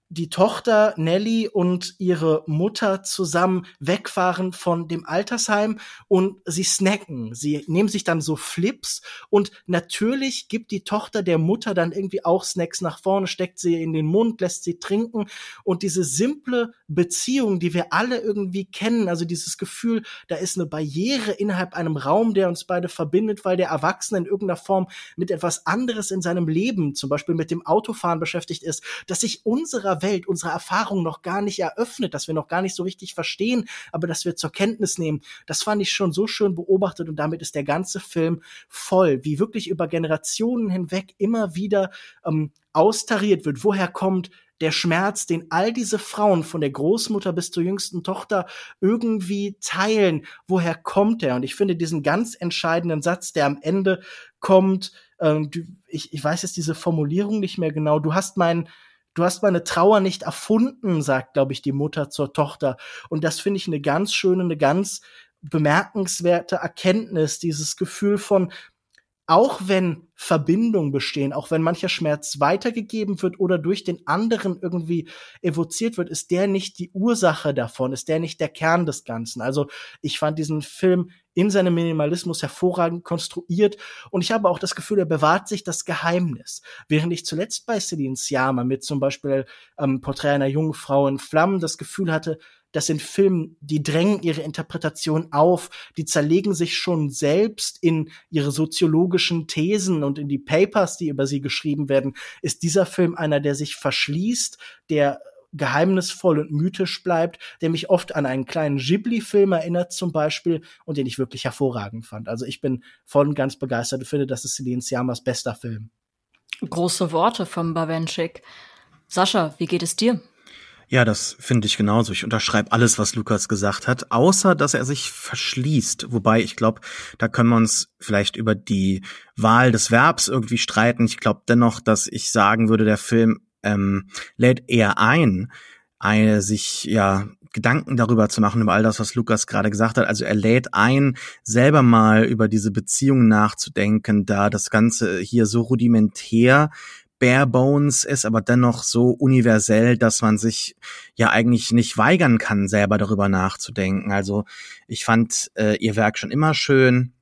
die Tochter Nelly und ihre Mutter zusammen wegfahren von dem Altersheim und sie snacken. Sie nehmen sich dann so Flips und natürlich gibt die Tochter der Mutter dann irgendwie auch Snacks nach vorne, steckt sie in den Mund, lässt sie trinken und diese simple Beziehung, die wir alle irgendwie kennen, also dieses Gefühl, da ist eine Barriere innerhalb einem Raum, der uns beide verbindet, weil der Erwachsene in irgendeiner Form mit etwas anderes in seinem Leben, zum Beispiel mit dem Autofahren beschäftigt ist, dass sich unserer Welt, unserer Erfahrung noch gar nicht eröffnet, dass wir noch gar nicht so richtig verstehen, aber dass wir zur Kenntnis nehmen. Das fand ich schon so schön beobachtet und damit ist der ganze Film voll, wie wirklich über Generationen hinweg immer wieder ähm, austariert wird. Woher kommt der Schmerz, den all diese Frauen von der Großmutter bis zur jüngsten Tochter irgendwie teilen, woher kommt er? Und ich finde diesen ganz entscheidenden Satz, der am Ende kommt, ähm, du, ich, ich weiß jetzt diese Formulierung nicht mehr genau, du hast mein, du hast meine Trauer nicht erfunden, sagt, glaube ich, die Mutter zur Tochter. Und das finde ich eine ganz schöne, eine ganz bemerkenswerte Erkenntnis, dieses Gefühl von, auch wenn Verbindungen bestehen, auch wenn mancher Schmerz weitergegeben wird oder durch den anderen irgendwie evoziert wird, ist der nicht die Ursache davon, ist der nicht der Kern des Ganzen. Also ich fand diesen Film in seinem Minimalismus hervorragend konstruiert und ich habe auch das Gefühl, er bewahrt sich das Geheimnis. Während ich zuletzt bei Celine Sciamma mit zum Beispiel ähm, Porträt einer jungen Frau in Flammen das Gefühl hatte, das sind Filme, die drängen ihre Interpretation auf, die zerlegen sich schon selbst in ihre soziologischen Thesen und in die Papers, die über sie geschrieben werden, ist dieser Film einer, der sich verschließt, der geheimnisvoll und mythisch bleibt, der mich oft an einen kleinen Ghibli-Film erinnert zum Beispiel und den ich wirklich hervorragend fand. Also ich bin voll und ganz begeistert und finde, das ist Celine Siamas bester Film. Große Worte vom Bawenschik. Sascha, wie geht es dir? Ja, das finde ich genauso. Ich unterschreibe alles, was Lukas gesagt hat, außer dass er sich verschließt. Wobei ich glaube, da können wir uns vielleicht über die Wahl des Verbs irgendwie streiten. Ich glaube dennoch, dass ich sagen würde, der Film ähm, lädt eher ein, eine, sich ja Gedanken darüber zu machen, über all das, was Lukas gerade gesagt hat. Also er lädt ein, selber mal über diese Beziehung nachzudenken, da das Ganze hier so rudimentär bare bones ist, aber dennoch so universell, dass man sich ja eigentlich nicht weigern kann, selber darüber nachzudenken. Also ich fand äh, ihr Werk schon immer schön.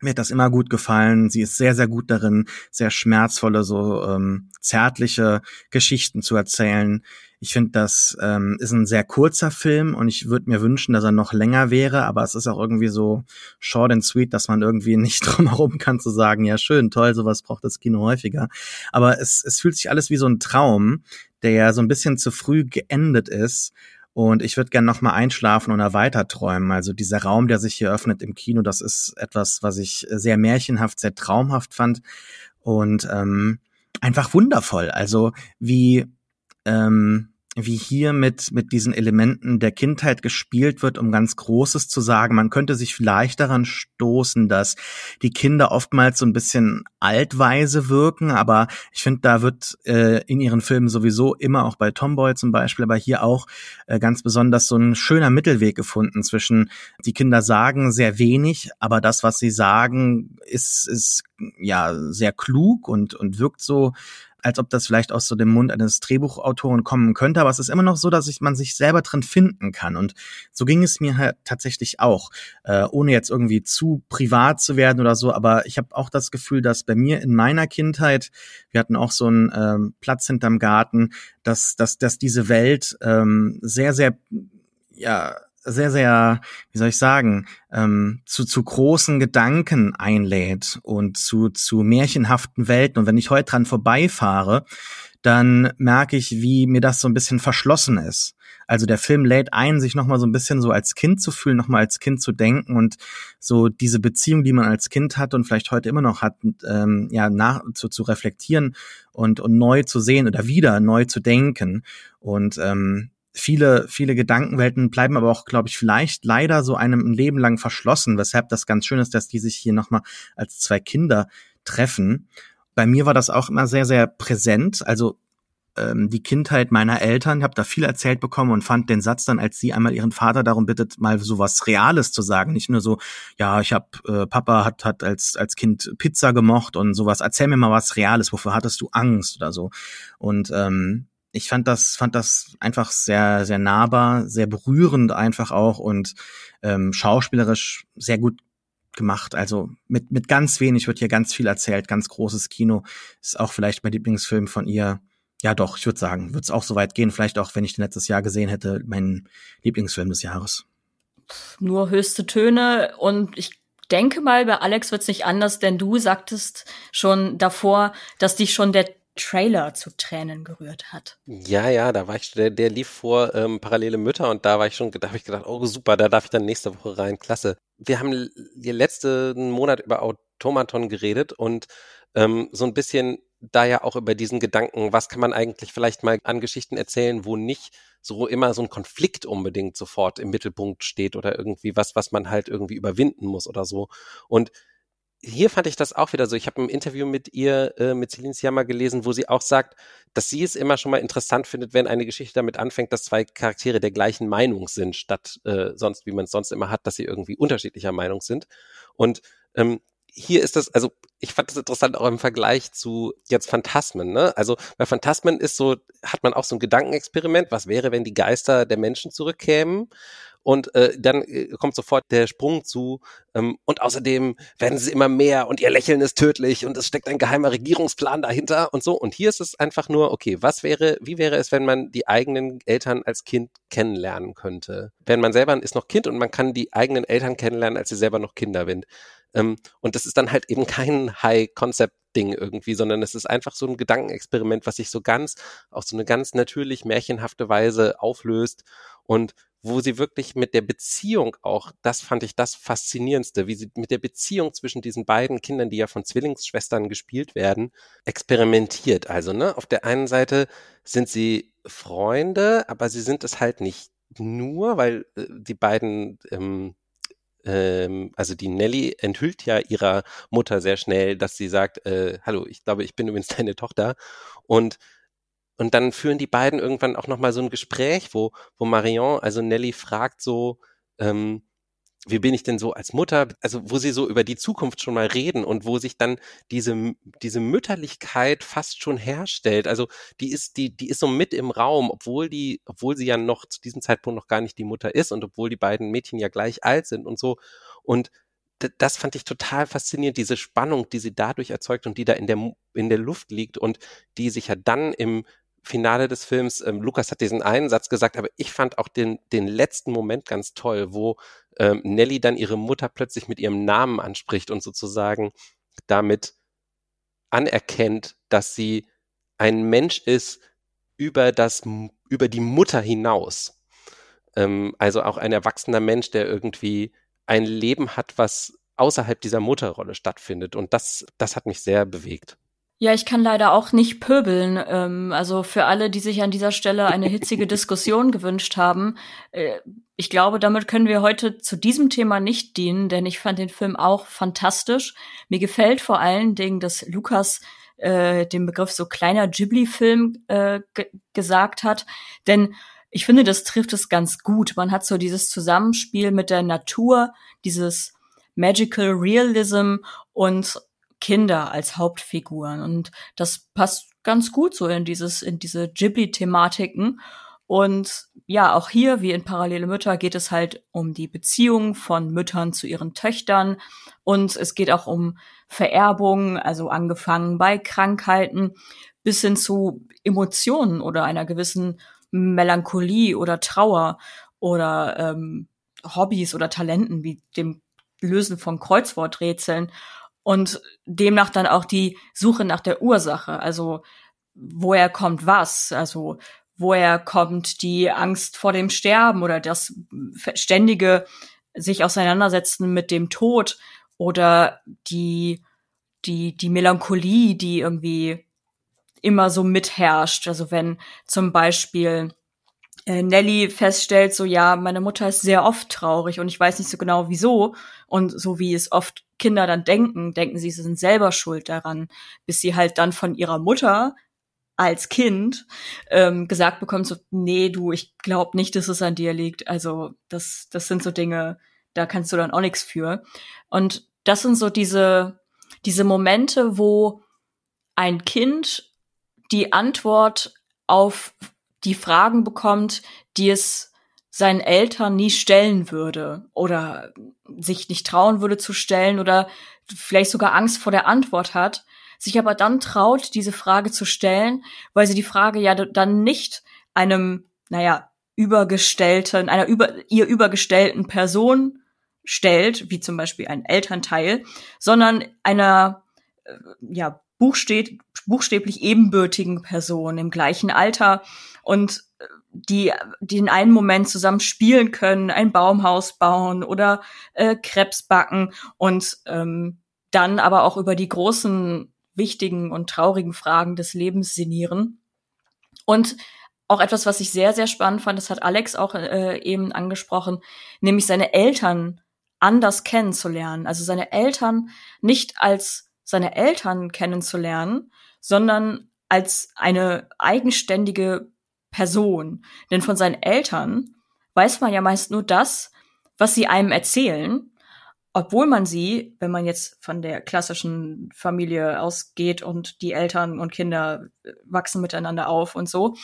Mir hat das immer gut gefallen. Sie ist sehr, sehr gut darin, sehr schmerzvolle, so ähm, zärtliche Geschichten zu erzählen. Ich finde, das ähm, ist ein sehr kurzer Film und ich würde mir wünschen, dass er noch länger wäre, aber es ist auch irgendwie so short and sweet, dass man irgendwie nicht drum herum kann zu sagen, ja schön, toll, sowas braucht das Kino häufiger. Aber es, es fühlt sich alles wie so ein Traum, der ja so ein bisschen zu früh geendet ist. Und ich würde gerne noch mal einschlafen oder weiter träumen. Also dieser Raum, der sich hier öffnet im Kino, das ist etwas, was ich sehr märchenhaft, sehr traumhaft fand und ähm, einfach wundervoll. Also wie ähm, wie hier mit, mit diesen Elementen der Kindheit gespielt wird, um ganz Großes zu sagen. Man könnte sich vielleicht daran stoßen, dass die Kinder oftmals so ein bisschen altweise wirken, aber ich finde, da wird äh, in ihren Filmen sowieso immer auch bei Tomboy zum Beispiel, aber hier auch äh, ganz besonders so ein schöner Mittelweg gefunden zwischen die Kinder sagen sehr wenig, aber das, was sie sagen, ist, ist ja sehr klug und, und wirkt so als ob das vielleicht aus so dem Mund eines Drehbuchautoren kommen könnte, aber es ist immer noch so, dass ich, man sich selber drin finden kann. Und so ging es mir halt tatsächlich auch, äh, ohne jetzt irgendwie zu privat zu werden oder so. Aber ich habe auch das Gefühl, dass bei mir in meiner Kindheit, wir hatten auch so einen ähm, Platz hinterm Garten, dass, dass, dass diese Welt ähm, sehr, sehr ja, sehr, sehr, wie soll ich sagen, ähm, zu, zu großen Gedanken einlädt und zu, zu märchenhaften Welten. Und wenn ich heute dran vorbeifahre, dann merke ich, wie mir das so ein bisschen verschlossen ist. Also der Film lädt ein, sich nochmal so ein bisschen so als Kind zu fühlen, nochmal als Kind zu denken und so diese Beziehung, die man als Kind hat und vielleicht heute immer noch hat, ähm, ja, nach, zu, zu reflektieren und, und neu zu sehen oder wieder neu zu denken. Und ähm, viele, viele Gedankenwelten bleiben aber auch, glaube ich, vielleicht leider so einem ein Leben lang verschlossen, weshalb das ganz schön ist, dass die sich hier nochmal als zwei Kinder treffen. Bei mir war das auch immer sehr, sehr präsent. Also ähm, die Kindheit meiner Eltern, habe da viel erzählt bekommen und fand den Satz dann, als sie einmal ihren Vater darum bittet, mal so was Reales zu sagen, nicht nur so, ja, ich habe äh, Papa hat hat als als Kind Pizza gemocht und sowas. Erzähl mir mal was Reales. Wofür hattest du Angst oder so? Und ähm, ich fand das, fand das einfach sehr, sehr nahbar, sehr berührend einfach auch und ähm, schauspielerisch sehr gut gemacht. Also mit, mit ganz wenig wird hier ganz viel erzählt, ganz großes Kino. Ist auch vielleicht mein Lieblingsfilm von ihr. Ja, doch, ich würde sagen, wird es auch so weit gehen. Vielleicht auch, wenn ich den letztes Jahr gesehen hätte, mein Lieblingsfilm des Jahres. Nur höchste Töne und ich denke mal, bei Alex wird's nicht anders, denn du sagtest schon davor, dass dich schon der Trailer zu Tränen gerührt hat. Ja, ja, da war ich, der, der lief vor ähm, Parallele Mütter und da war ich schon, da habe ich gedacht, oh super, da darf ich dann nächste Woche rein, klasse. Wir haben letzten Monat über Automaton geredet und ähm, so ein bisschen da ja auch über diesen Gedanken, was kann man eigentlich vielleicht mal an Geschichten erzählen, wo nicht so immer so ein Konflikt unbedingt sofort im Mittelpunkt steht oder irgendwie was, was man halt irgendwie überwinden muss oder so. Und hier fand ich das auch wieder so. Ich habe ein Interview mit ihr, äh, mit Celine Sciamma gelesen, wo sie auch sagt, dass sie es immer schon mal interessant findet, wenn eine Geschichte damit anfängt, dass zwei Charaktere der gleichen Meinung sind, statt äh, sonst, wie man es sonst immer hat, dass sie irgendwie unterschiedlicher Meinung sind. Und ähm, hier ist das, also ich fand das interessant auch im Vergleich zu jetzt Phantasmen, ne? Also bei Phantasmen ist so, hat man auch so ein Gedankenexperiment, was wäre, wenn die Geister der Menschen zurückkämen? Und äh, dann äh, kommt sofort der Sprung zu. Ähm, und außerdem werden sie immer mehr und ihr Lächeln ist tödlich und es steckt ein geheimer Regierungsplan dahinter und so. Und hier ist es einfach nur, okay, was wäre, wie wäre es, wenn man die eigenen Eltern als Kind kennenlernen könnte? Wenn man selber ist noch Kind und man kann die eigenen Eltern kennenlernen, als sie selber noch Kinder sind. Ähm, und das ist dann halt eben kein High-Concept-Ding irgendwie, sondern es ist einfach so ein Gedankenexperiment, was sich so ganz, auf so eine ganz natürlich märchenhafte Weise auflöst und wo sie wirklich mit der Beziehung auch, das fand ich das Faszinierendste, wie sie mit der Beziehung zwischen diesen beiden Kindern, die ja von Zwillingsschwestern gespielt werden, experimentiert. Also, ne, auf der einen Seite sind sie Freunde, aber sie sind es halt nicht nur, weil äh, die beiden, ähm, ähm, also die Nelly enthüllt ja ihrer Mutter sehr schnell, dass sie sagt, äh, hallo, ich glaube, ich bin übrigens deine Tochter. Und und dann führen die beiden irgendwann auch nochmal so ein Gespräch, wo, wo Marion, also Nelly fragt so, ähm, wie bin ich denn so als Mutter, also wo sie so über die Zukunft schon mal reden und wo sich dann diese, diese Mütterlichkeit fast schon herstellt. Also die ist, die, die ist so mit im Raum, obwohl die, obwohl sie ja noch zu diesem Zeitpunkt noch gar nicht die Mutter ist und obwohl die beiden Mädchen ja gleich alt sind und so. Und das fand ich total faszinierend, diese Spannung, die sie dadurch erzeugt und die da in der, in der Luft liegt und die sich ja dann im Finale des Films, ähm, Lukas hat diesen einen Satz gesagt, aber ich fand auch den, den letzten Moment ganz toll, wo ähm, Nelly dann ihre Mutter plötzlich mit ihrem Namen anspricht und sozusagen damit anerkennt, dass sie ein Mensch ist über das, über die Mutter hinaus. Ähm, also auch ein erwachsener Mensch, der irgendwie ein Leben hat, was außerhalb dieser Mutterrolle stattfindet. Und das, das hat mich sehr bewegt. Ja, ich kann leider auch nicht pöbeln. Ähm, also für alle, die sich an dieser Stelle eine hitzige Diskussion gewünscht haben, äh, ich glaube, damit können wir heute zu diesem Thema nicht dienen, denn ich fand den Film auch fantastisch. Mir gefällt vor allen Dingen, dass Lukas äh, den Begriff so kleiner Ghibli-Film äh, gesagt hat, denn ich finde, das trifft es ganz gut. Man hat so dieses Zusammenspiel mit der Natur, dieses Magical Realism und Kinder als Hauptfiguren. Und das passt ganz gut so in dieses, in diese Ghibli-Thematiken. Und ja, auch hier, wie in Parallele Mütter, geht es halt um die Beziehung von Müttern zu ihren Töchtern. Und es geht auch um Vererbung, also angefangen bei Krankheiten bis hin zu Emotionen oder einer gewissen Melancholie oder Trauer oder ähm, Hobbys oder Talenten wie dem Lösen von Kreuzworträtseln und demnach dann auch die Suche nach der Ursache, also woher kommt was, also woher kommt die Angst vor dem Sterben oder das ständige sich auseinandersetzen mit dem Tod oder die die die Melancholie, die irgendwie immer so mitherrscht. Also wenn zum Beispiel Nelly feststellt, so ja, meine Mutter ist sehr oft traurig und ich weiß nicht so genau wieso. Und so wie es oft Kinder dann denken, denken sie, sie sind selber schuld daran, bis sie halt dann von ihrer Mutter als Kind ähm, gesagt bekommt, so, nee, du, ich glaub nicht, dass es an dir liegt. Also das, das sind so Dinge, da kannst du dann auch nichts für. Und das sind so diese, diese Momente, wo ein Kind die Antwort auf die Fragen bekommt, die es seinen Eltern nie stellen würde oder sich nicht trauen würde zu stellen oder vielleicht sogar Angst vor der Antwort hat, sich aber dann traut, diese Frage zu stellen, weil sie die Frage ja dann nicht einem, naja, übergestellten, einer über, ihr übergestellten Person stellt, wie zum Beispiel ein Elternteil, sondern einer, äh, ja, buchstäb, buchstäblich ebenbürtigen Person im gleichen Alter und äh, die, die in einem Moment zusammen spielen können, ein Baumhaus bauen oder äh, Krebs backen und ähm, dann aber auch über die großen, wichtigen und traurigen Fragen des Lebens sinnieren. Und auch etwas, was ich sehr, sehr spannend fand, das hat Alex auch äh, eben angesprochen, nämlich seine Eltern anders kennenzulernen. Also seine Eltern nicht als seine Eltern kennenzulernen, sondern als eine eigenständige Person. Denn von seinen Eltern weiß man ja meist nur das, was sie einem erzählen, obwohl man sie, wenn man jetzt von der klassischen Familie ausgeht und die Eltern und Kinder wachsen miteinander auf und so,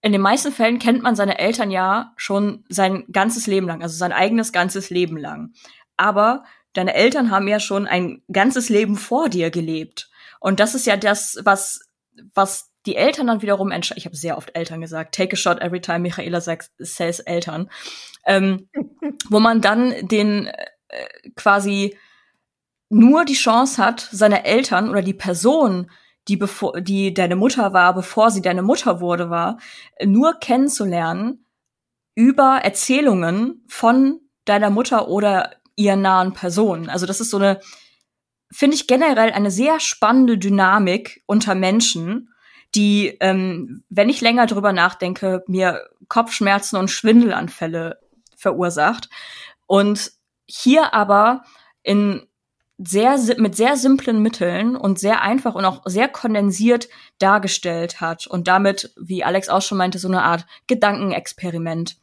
in den meisten Fällen kennt man seine Eltern ja schon sein ganzes Leben lang, also sein eigenes ganzes Leben lang. Aber deine Eltern haben ja schon ein ganzes Leben vor dir gelebt. Und das ist ja das, was, was die Eltern dann wiederum entscheiden. Ich habe sehr oft Eltern gesagt. Take a shot every time Michaela sagt, says Eltern. Ähm, wo man dann den äh, quasi nur die Chance hat, seine Eltern oder die Person, die bevor, die deine Mutter war, bevor sie deine Mutter wurde, war, nur kennenzulernen über Erzählungen von deiner Mutter oder ihren nahen Personen. Also das ist so eine, finde ich generell eine sehr spannende Dynamik unter Menschen, die, ähm, wenn ich länger drüber nachdenke, mir Kopfschmerzen und Schwindelanfälle verursacht. Und hier aber in sehr, mit sehr simplen Mitteln und sehr einfach und auch sehr kondensiert dargestellt hat und damit, wie Alex auch schon meinte, so eine Art Gedankenexperiment.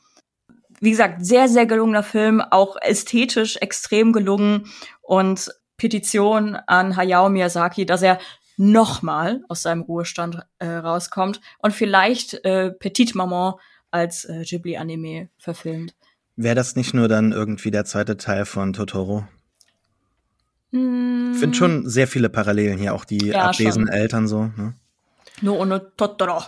Wie gesagt, sehr, sehr gelungener Film, auch ästhetisch extrem gelungen und Petition an Hayao Miyazaki, dass er nochmal aus seinem Ruhestand äh, rauskommt und vielleicht äh, Petite Maman als äh, Ghibli-Anime verfilmt. Wäre das nicht nur dann irgendwie der zweite Teil von Totoro? Ich finde schon sehr viele Parallelen hier, auch die ja, abwesenden schon. Eltern so. Ne? No ohne Totoro.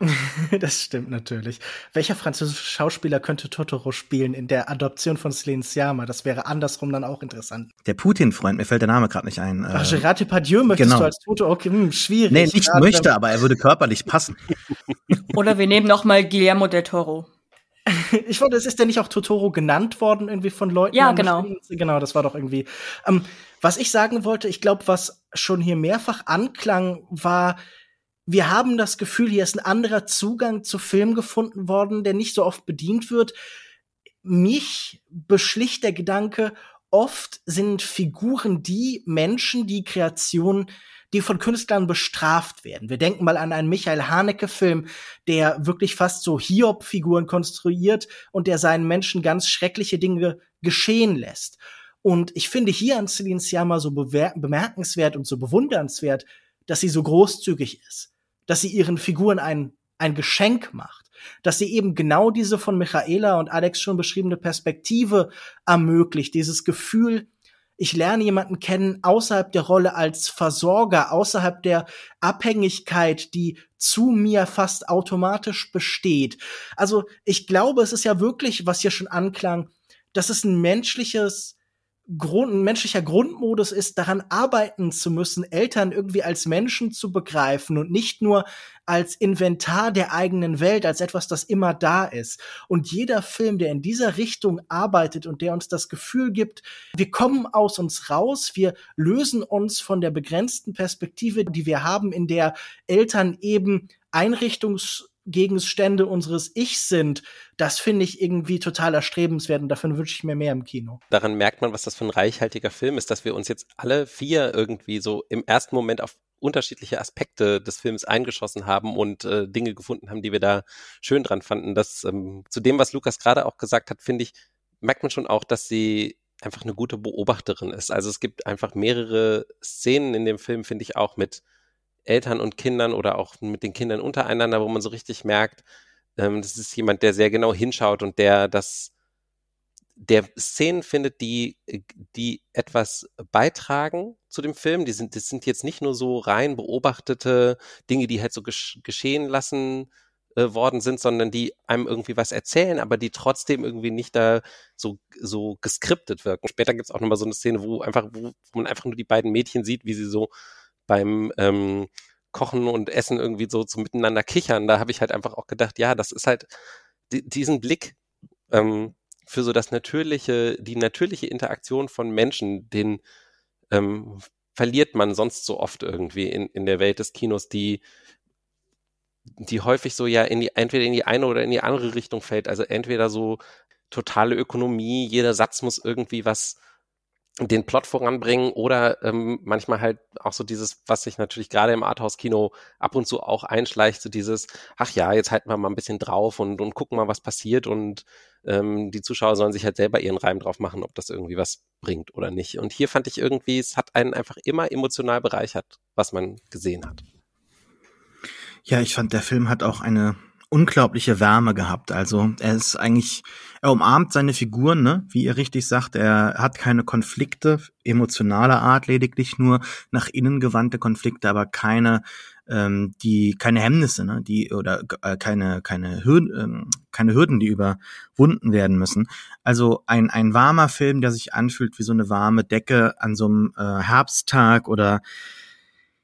das stimmt natürlich. Welcher französische Schauspieler könnte Totoro spielen in der Adoption von Celine Sciamma? Das wäre andersrum dann auch interessant. Der Putin-Freund, mir fällt der Name gerade nicht ein. Ach, Gerard Depardieu möchtest genau. du als Toto? Okay, hm, schwierig. Nee, nicht Gerade möchte, aber er würde körperlich passen. Oder wir nehmen noch mal Guillermo del Toro. ich wollte, es ist ja nicht auch Totoro genannt worden irgendwie von Leuten. Ja, genau. Genau, das war doch irgendwie. Ähm, was ich sagen wollte, ich glaube, was schon hier mehrfach anklang, war, wir haben das Gefühl, hier ist ein anderer Zugang zu Film gefunden worden, der nicht so oft bedient wird. Mich beschlicht der Gedanke, oft sind Figuren die Menschen, die Kreationen, die von Künstlern bestraft werden. Wir denken mal an einen Michael Haneke-Film, der wirklich fast so Hiob-Figuren konstruiert und der seinen Menschen ganz schreckliche Dinge geschehen lässt. Und ich finde hier an Celine Sciamma so bemerkenswert und so bewundernswert, dass sie so großzügig ist, dass sie ihren Figuren ein, ein Geschenk macht, dass sie eben genau diese von Michaela und Alex schon beschriebene Perspektive ermöglicht, dieses Gefühl, ich lerne jemanden kennen außerhalb der Rolle als Versorger, außerhalb der Abhängigkeit, die zu mir fast automatisch besteht. Also ich glaube, es ist ja wirklich, was hier schon anklang, dass es ein menschliches Grund, ein menschlicher Grundmodus ist, daran arbeiten zu müssen, Eltern irgendwie als Menschen zu begreifen und nicht nur als Inventar der eigenen Welt, als etwas, das immer da ist. Und jeder Film, der in dieser Richtung arbeitet und der uns das Gefühl gibt, wir kommen aus uns raus, wir lösen uns von der begrenzten Perspektive, die wir haben, in der Eltern eben Einrichtungs Gegenstände unseres Ichs sind, das finde ich irgendwie total erstrebenswert und davon wünsche ich mir mehr im Kino. Daran merkt man, was das für ein reichhaltiger Film ist, dass wir uns jetzt alle vier irgendwie so im ersten Moment auf unterschiedliche Aspekte des Films eingeschossen haben und äh, Dinge gefunden haben, die wir da schön dran fanden. Das ähm, zu dem, was Lukas gerade auch gesagt hat, finde ich, merkt man schon auch, dass sie einfach eine gute Beobachterin ist. Also es gibt einfach mehrere Szenen in dem Film, finde ich auch mit Eltern und Kindern oder auch mit den Kindern untereinander, wo man so richtig merkt, ähm, das ist jemand, der sehr genau hinschaut und der das der Szenen findet, die, die etwas beitragen zu dem Film. Die sind, das sind jetzt nicht nur so rein beobachtete Dinge, die halt so gesch geschehen lassen äh, worden sind, sondern die einem irgendwie was erzählen, aber die trotzdem irgendwie nicht da so, so geskriptet wirken. Später gibt's auch nochmal so eine Szene, wo einfach, wo man einfach nur die beiden Mädchen sieht, wie sie so beim ähm, Kochen und Essen irgendwie so, so miteinander kichern. Da habe ich halt einfach auch gedacht, ja, das ist halt die, diesen Blick, ähm, für so das natürliche, die natürliche Interaktion von Menschen, den ähm, verliert man sonst so oft irgendwie in, in der Welt des Kinos, die die häufig so ja in die, entweder in die eine oder in die andere Richtung fällt. Also entweder so totale Ökonomie, jeder Satz muss irgendwie was den Plot voranbringen oder ähm, manchmal halt auch so dieses, was sich natürlich gerade im Arthouse-Kino ab und zu auch einschleicht, so dieses, ach ja, jetzt halten wir mal ein bisschen drauf und, und gucken mal, was passiert und ähm, die Zuschauer sollen sich halt selber ihren Reim drauf machen, ob das irgendwie was bringt oder nicht. Und hier fand ich irgendwie, es hat einen einfach immer emotional bereichert, was man gesehen hat. Ja, ich fand, der Film hat auch eine unglaubliche Wärme gehabt. Also er ist eigentlich, er umarmt seine Figuren, ne? wie ihr richtig sagt, er hat keine Konflikte emotionaler Art, lediglich nur nach innen gewandte Konflikte, aber keine ähm, die keine Hemmnisse, ne, die oder äh, keine keine Hürden, ähm, keine Hürden, die überwunden werden müssen. Also ein ein warmer Film, der sich anfühlt wie so eine warme Decke an so einem äh, Herbsttag oder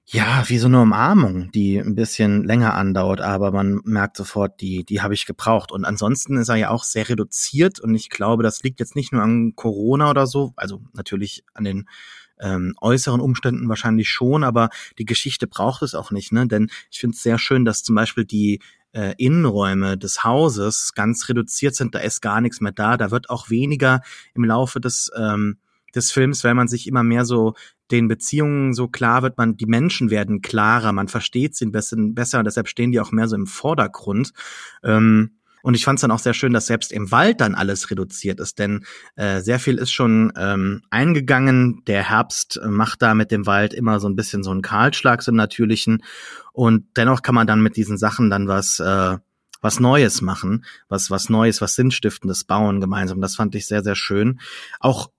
ja, wie so eine Umarmung, die ein bisschen länger andauert, aber man merkt sofort, die, die habe ich gebraucht. Und ansonsten ist er ja auch sehr reduziert und ich glaube, das liegt jetzt nicht nur an Corona oder so, also natürlich an den ähm, äußeren Umständen wahrscheinlich schon, aber die Geschichte braucht es auch nicht, ne? Denn ich finde es sehr schön, dass zum Beispiel die äh, Innenräume des Hauses ganz reduziert sind, da ist gar nichts mehr da, da wird auch weniger im Laufe des ähm, des Films, weil man sich immer mehr so den Beziehungen so klar wird, man, die Menschen werden klarer, man versteht sie besser, besser und deshalb stehen die auch mehr so im Vordergrund. Ähm, und ich fand es dann auch sehr schön, dass selbst im Wald dann alles reduziert ist, denn äh, sehr viel ist schon ähm, eingegangen. Der Herbst macht da mit dem Wald immer so ein bisschen so einen Kahlschlag, so einen natürlichen. Und dennoch kann man dann mit diesen Sachen dann was äh, was Neues machen, was was Neues, was Sinnstiftendes bauen gemeinsam. Das fand ich sehr sehr schön. Auch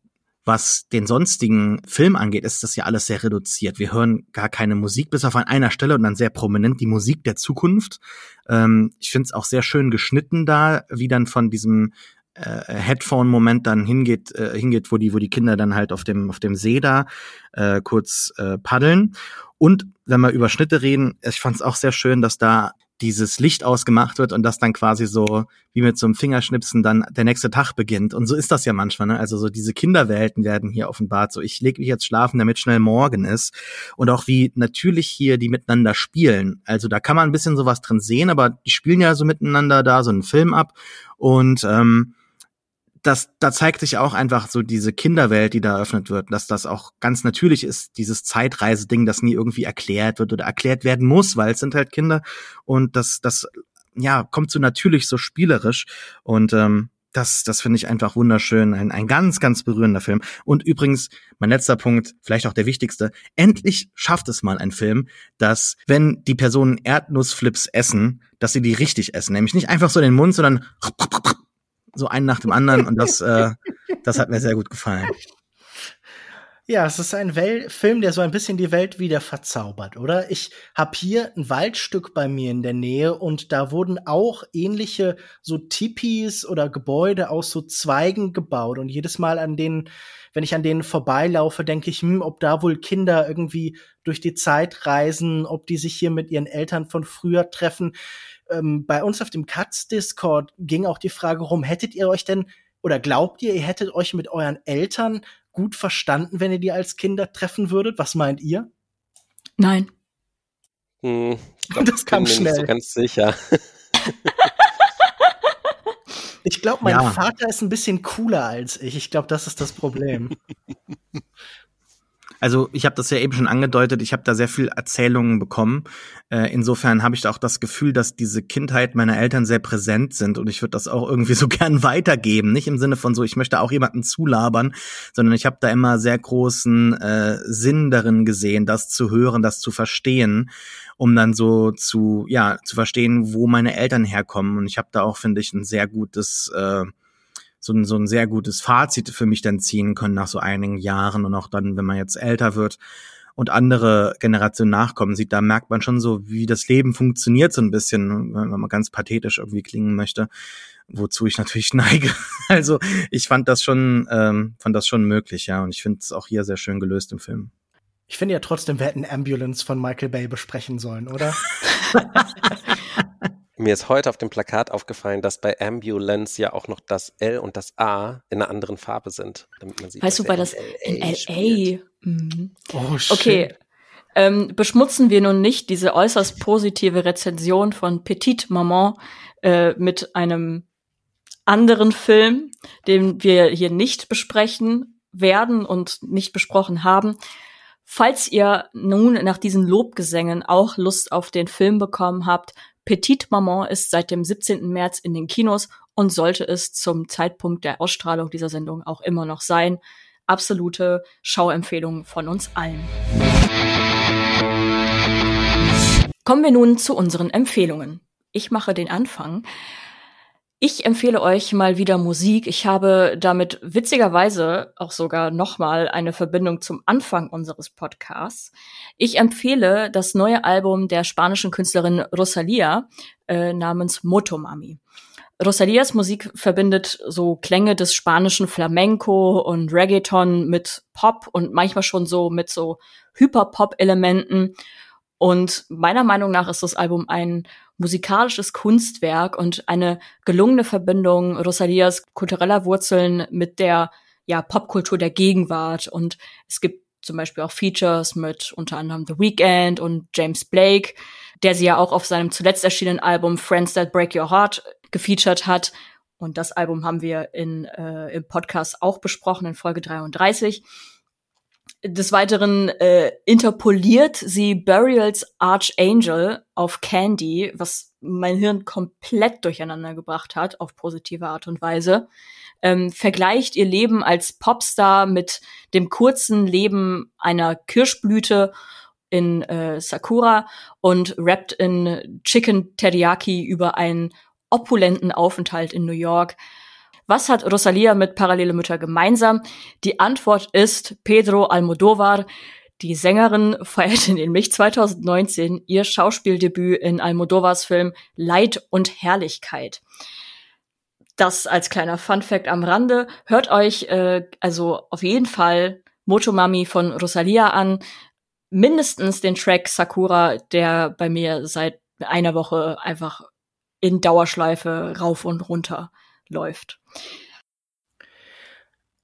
was den sonstigen Film angeht, ist das ja alles sehr reduziert. Wir hören gar keine Musik, bis auf an einer Stelle und dann sehr prominent die Musik der Zukunft. Ähm, ich finde es auch sehr schön geschnitten da, wie dann von diesem äh, Headphone-Moment dann hingeht, äh, hingeht, wo die, wo die Kinder dann halt auf dem, auf dem See da äh, kurz äh, paddeln. Und wenn wir über Schnitte reden, ich fand es auch sehr schön, dass da dieses Licht ausgemacht wird und das dann quasi so wie mit so einem Fingerschnipsen dann der nächste Tag beginnt. Und so ist das ja manchmal, ne? Also so diese Kinderwelten werden hier offenbart. So, ich lege mich jetzt schlafen, damit schnell morgen ist. Und auch wie natürlich hier die miteinander spielen. Also da kann man ein bisschen sowas drin sehen, aber die spielen ja so miteinander da so einen Film ab. Und ähm, das, da zeigt sich auch einfach so diese Kinderwelt, die da eröffnet wird, dass das auch ganz natürlich ist, dieses Zeitreiseding, das nie irgendwie erklärt wird oder erklärt werden muss, weil es sind halt Kinder und das, das, ja, kommt so natürlich, so spielerisch und ähm, das, das finde ich einfach wunderschön. Ein, ein ganz, ganz berührender Film. Und übrigens, mein letzter Punkt, vielleicht auch der wichtigste. Endlich schafft es mal ein Film, dass, wenn die Personen Erdnussflips essen, dass sie die richtig essen. Nämlich nicht einfach so in den Mund, sondern so einen nach dem anderen und das, äh, das hat mir sehr gut gefallen. Ja, es ist ein Wel Film, der so ein bisschen die Welt wieder verzaubert, oder? Ich habe hier ein Waldstück bei mir in der Nähe und da wurden auch ähnliche so Tipis oder Gebäude aus so Zweigen gebaut und jedes Mal an denen, wenn ich an denen vorbeilaufe, denke ich, hm, ob da wohl Kinder irgendwie durch die Zeit reisen, ob die sich hier mit ihren Eltern von früher treffen ähm, bei uns auf dem Katz Discord ging auch die Frage rum, hättet ihr euch denn oder glaubt ihr, ihr hättet euch mit euren Eltern gut verstanden, wenn ihr die als Kinder treffen würdet? Was meint ihr? Nein. Hm, glaub, das kam schnell. Nicht so ganz sicher. ich glaube, mein ja. Vater ist ein bisschen cooler als ich. Ich glaube, das ist das Problem. Also ich habe das ja eben schon angedeutet, ich habe da sehr viel Erzählungen bekommen. Äh, insofern habe ich da auch das Gefühl, dass diese Kindheit meiner Eltern sehr präsent sind und ich würde das auch irgendwie so gern weitergeben. Nicht im Sinne von so, ich möchte auch jemanden zulabern, sondern ich habe da immer sehr großen äh, Sinn darin gesehen, das zu hören, das zu verstehen, um dann so zu, ja, zu verstehen, wo meine Eltern herkommen. Und ich habe da auch, finde ich, ein sehr gutes äh, so ein, so ein sehr gutes Fazit für mich dann ziehen können nach so einigen Jahren und auch dann, wenn man jetzt älter wird und andere Generationen nachkommen sieht, da merkt man schon so, wie das Leben funktioniert so ein bisschen, wenn man ganz pathetisch irgendwie klingen möchte, wozu ich natürlich neige. Also ich fand das schon, ähm, fand das schon möglich, ja, und ich finde es auch hier sehr schön gelöst im Film. Ich finde ja trotzdem, wir hätten Ambulance von Michael Bay besprechen sollen, oder? Mir ist heute auf dem Plakat aufgefallen, dass bei Ambulance ja auch noch das L und das A in einer anderen Farbe sind. Damit man sieht, weißt du, weil das in LA. Mhm. Oh, shit. Okay. Ähm, beschmutzen wir nun nicht diese äußerst positive Rezension von Petite Maman äh, mit einem anderen Film, den wir hier nicht besprechen werden und nicht besprochen haben. Falls ihr nun nach diesen Lobgesängen auch Lust auf den Film bekommen habt, Petite Maman ist seit dem 17. März in den Kinos und sollte es zum Zeitpunkt der Ausstrahlung dieser Sendung auch immer noch sein. Absolute Schauempfehlung von uns allen. Kommen wir nun zu unseren Empfehlungen. Ich mache den Anfang. Ich empfehle euch mal wieder Musik. Ich habe damit witzigerweise auch sogar nochmal eine Verbindung zum Anfang unseres Podcasts. Ich empfehle das neue Album der spanischen Künstlerin Rosalia äh, namens Motomami. Rosalias Musik verbindet so Klänge des spanischen Flamenco und Reggaeton mit Pop und manchmal schon so mit so Hyperpop-Elementen. Und meiner Meinung nach ist das Album ein musikalisches Kunstwerk und eine gelungene Verbindung Rosalias kultureller Wurzeln mit der ja, Popkultur der Gegenwart. Und es gibt zum Beispiel auch Features mit unter anderem The Weeknd und James Blake, der sie ja auch auf seinem zuletzt erschienenen Album Friends That Break Your Heart gefeatured hat. Und das Album haben wir in, äh, im Podcast auch besprochen in Folge 33. Des Weiteren äh, interpoliert sie Burials Archangel auf Candy, was mein Hirn komplett durcheinander gebracht hat, auf positive Art und Weise. Ähm, vergleicht ihr Leben als Popstar mit dem kurzen Leben einer Kirschblüte in äh, Sakura und rappt in Chicken Teriyaki über einen opulenten Aufenthalt in New York. Was hat Rosalia mit Parallele Mütter gemeinsam? Die Antwort ist Pedro Almodovar. Die Sängerin feierte nämlich 2019 ihr Schauspieldebüt in Almodovars Film Leid und Herrlichkeit. Das als kleiner Funfact am Rande. Hört euch äh, also auf jeden Fall Motomami von Rosalia an. Mindestens den Track Sakura, der bei mir seit einer Woche einfach in Dauerschleife rauf und runter läuft.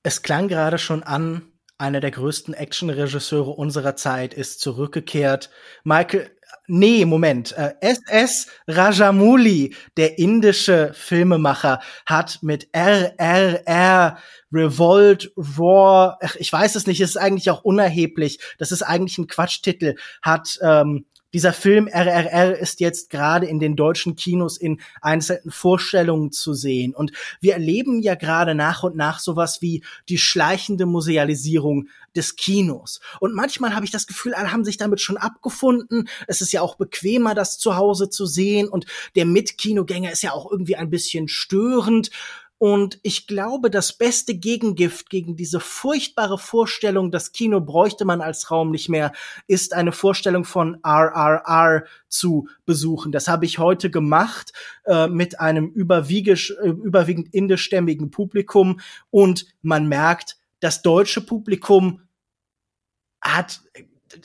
Es klang gerade schon an, einer der größten Actionregisseure unserer Zeit ist zurückgekehrt. Michael, nee, Moment, äh, SS Rajamouli, der indische Filmemacher, hat mit RRR Revolt, ach, ich weiß es nicht, es ist eigentlich auch unerheblich. Das ist eigentlich ein Quatschtitel. Hat ähm, dieser Film RRR ist jetzt gerade in den deutschen Kinos in einzelnen Vorstellungen zu sehen. Und wir erleben ja gerade nach und nach sowas wie die schleichende Musealisierung des Kinos. Und manchmal habe ich das Gefühl, alle haben sich damit schon abgefunden. Es ist ja auch bequemer, das zu Hause zu sehen. Und der Mitkinogänger ist ja auch irgendwie ein bisschen störend. Und ich glaube, das beste Gegengift gegen diese furchtbare Vorstellung, das Kino bräuchte man als Raum nicht mehr, ist eine Vorstellung von RRR zu besuchen. Das habe ich heute gemacht äh, mit einem überwiegend, überwiegend indischstämmigen Publikum und man merkt, das deutsche Publikum hat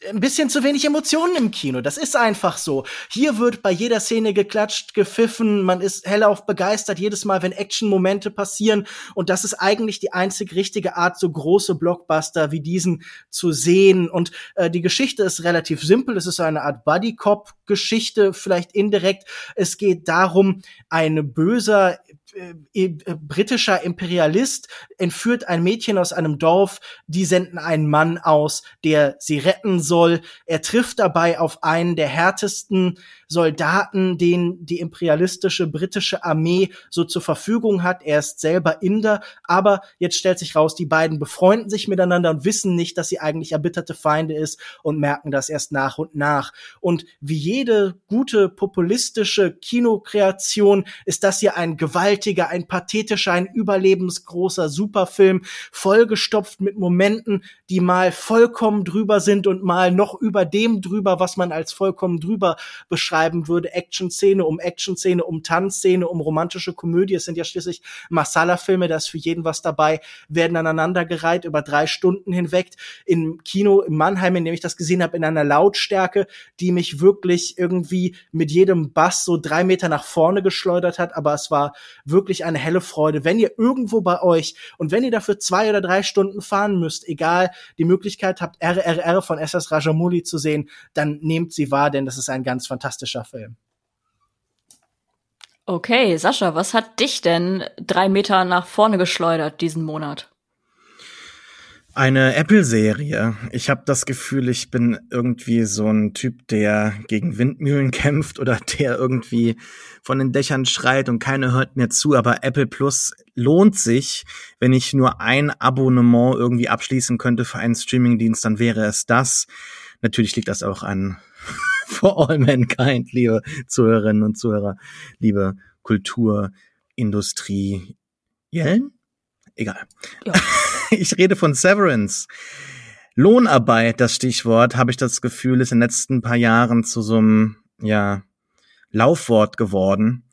ein bisschen zu wenig Emotionen im Kino. Das ist einfach so. Hier wird bei jeder Szene geklatscht, gepfiffen, man ist hellauf begeistert jedes Mal, wenn Action-Momente passieren. Und das ist eigentlich die einzig richtige Art, so große Blockbuster wie diesen zu sehen. Und äh, die Geschichte ist relativ simpel. Es ist eine Art Buddy-Cop-Geschichte, vielleicht indirekt. Es geht darum, ein böser äh, äh, britischer Imperialist entführt ein Mädchen aus einem Dorf, die senden einen Mann aus, der sie retten soll. Er trifft dabei auf einen der härtesten Soldaten, den die imperialistische britische Armee so zur Verfügung hat. Er ist selber Inder, aber jetzt stellt sich raus, die beiden befreunden sich miteinander und wissen nicht, dass sie eigentlich erbitterte Feinde ist und merken das erst nach und nach. Und wie jede gute populistische Kinokreation ist das hier ein gewaltiger, ein pathetischer, ein überlebensgroßer Superfilm, vollgestopft mit Momenten, die mal vollkommen drüber sind und mal noch über dem drüber, was man als vollkommen drüber beschreiben würde. Action-Szene um Action-Szene, um Tanzszene, um romantische Komödie. Es sind ja schließlich Masala-Filme, da ist für jeden was dabei, werden aneinandergereiht über drei Stunden hinweg. Im Kino in Mannheim, in dem ich das gesehen habe, in einer Lautstärke, die mich wirklich irgendwie mit jedem Bass so drei Meter nach vorne geschleudert hat. Aber es war wirklich eine helle Freude. Wenn ihr irgendwo bei euch und wenn ihr dafür zwei oder drei Stunden fahren müsst, egal, die Möglichkeit habt, RRR von SS Rajamouli zu sehen, dann nehmt sie wahr, denn das ist ein ganz fantastischer Film. Okay, Sascha, was hat dich denn drei Meter nach vorne geschleudert diesen Monat? Eine Apple-Serie. Ich habe das Gefühl, ich bin irgendwie so ein Typ, der gegen Windmühlen kämpft oder der irgendwie von den Dächern schreit und keiner hört mir zu. Aber Apple Plus lohnt sich. Wenn ich nur ein Abonnement irgendwie abschließen könnte für einen Streamingdienst, dann wäre es das. Natürlich liegt das auch an For All Mankind, liebe Zuhörerinnen und Zuhörer, liebe Kulturindustrie. Jellen? Egal. Ja. ich rede von Severance. Lohnarbeit, das Stichwort, habe ich das Gefühl, ist in den letzten paar Jahren zu so einem, ja, Laufwort geworden.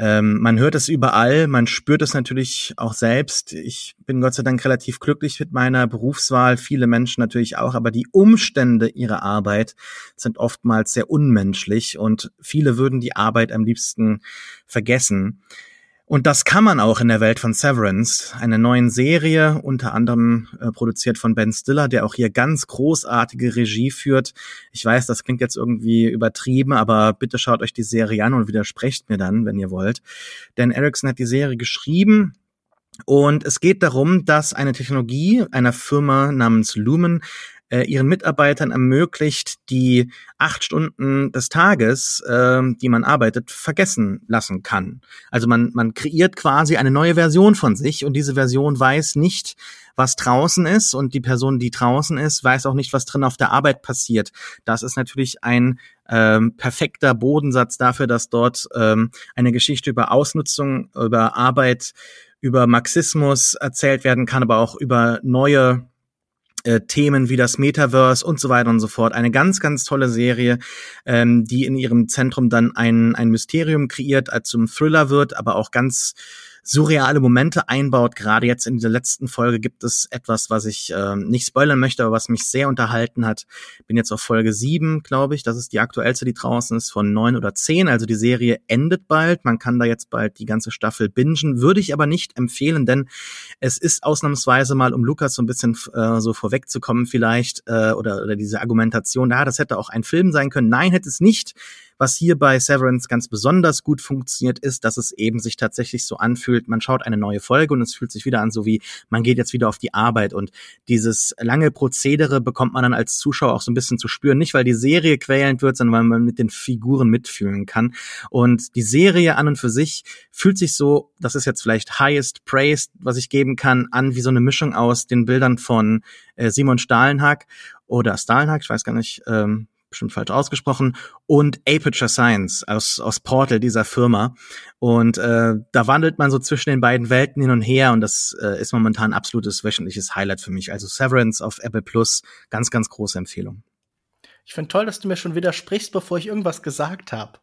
Ähm, man hört es überall, man spürt es natürlich auch selbst. Ich bin Gott sei Dank relativ glücklich mit meiner Berufswahl, viele Menschen natürlich auch, aber die Umstände ihrer Arbeit sind oftmals sehr unmenschlich und viele würden die Arbeit am liebsten vergessen. Und das kann man auch in der Welt von Severance, einer neuen Serie, unter anderem äh, produziert von Ben Stiller, der auch hier ganz großartige Regie führt. Ich weiß, das klingt jetzt irgendwie übertrieben, aber bitte schaut euch die Serie an und widersprecht mir dann, wenn ihr wollt. Denn Erickson hat die Serie geschrieben, und es geht darum, dass eine Technologie einer Firma namens Lumen äh, ihren Mitarbeitern ermöglicht, die acht Stunden des Tages, äh, die man arbeitet, vergessen lassen kann. Also man, man kreiert quasi eine neue Version von sich und diese Version weiß nicht, was draußen ist und die Person, die draußen ist, weiß auch nicht, was drin auf der Arbeit passiert. Das ist natürlich ein ähm, perfekter Bodensatz dafür, dass dort ähm, eine Geschichte über Ausnutzung, über Arbeit, über Marxismus erzählt werden kann, aber auch über neue äh, Themen wie das Metaverse und so weiter und so fort. Eine ganz, ganz tolle Serie, ähm, die in ihrem Zentrum dann ein, ein Mysterium kreiert, als zum Thriller wird, aber auch ganz surreale Momente einbaut. Gerade jetzt in dieser letzten Folge gibt es etwas, was ich äh, nicht spoilern möchte, aber was mich sehr unterhalten hat. Bin jetzt auf Folge sieben, glaube ich. Das ist die aktuellste, die draußen ist, von neun oder zehn. Also die Serie endet bald. Man kann da jetzt bald die ganze Staffel bingen. Würde ich aber nicht empfehlen, denn es ist ausnahmsweise mal, um Lukas so ein bisschen äh, so vorwegzukommen vielleicht, äh, oder, oder diese Argumentation, ja, das hätte auch ein Film sein können. Nein, hätte es nicht. Was hier bei Severance ganz besonders gut funktioniert, ist, dass es eben sich tatsächlich so anfühlt, man schaut eine neue Folge und es fühlt sich wieder an, so wie man geht jetzt wieder auf die Arbeit. Und dieses lange Prozedere bekommt man dann als Zuschauer auch so ein bisschen zu spüren, nicht weil die Serie quälend wird, sondern weil man mit den Figuren mitfühlen kann. Und die Serie an und für sich fühlt sich so, das ist jetzt vielleicht highest praised, was ich geben kann, an wie so eine Mischung aus den Bildern von äh, Simon Stahlenhack oder Stahlenhack, ich weiß gar nicht, ähm, bestimmt falsch ausgesprochen, und Aperture Science aus, aus Portal, dieser Firma. Und äh, da wandelt man so zwischen den beiden Welten hin und her und das äh, ist momentan absolutes wöchentliches Highlight für mich. Also Severance auf Apple Plus, ganz, ganz große Empfehlung. Ich finde toll, dass du mir schon widersprichst, bevor ich irgendwas gesagt habe.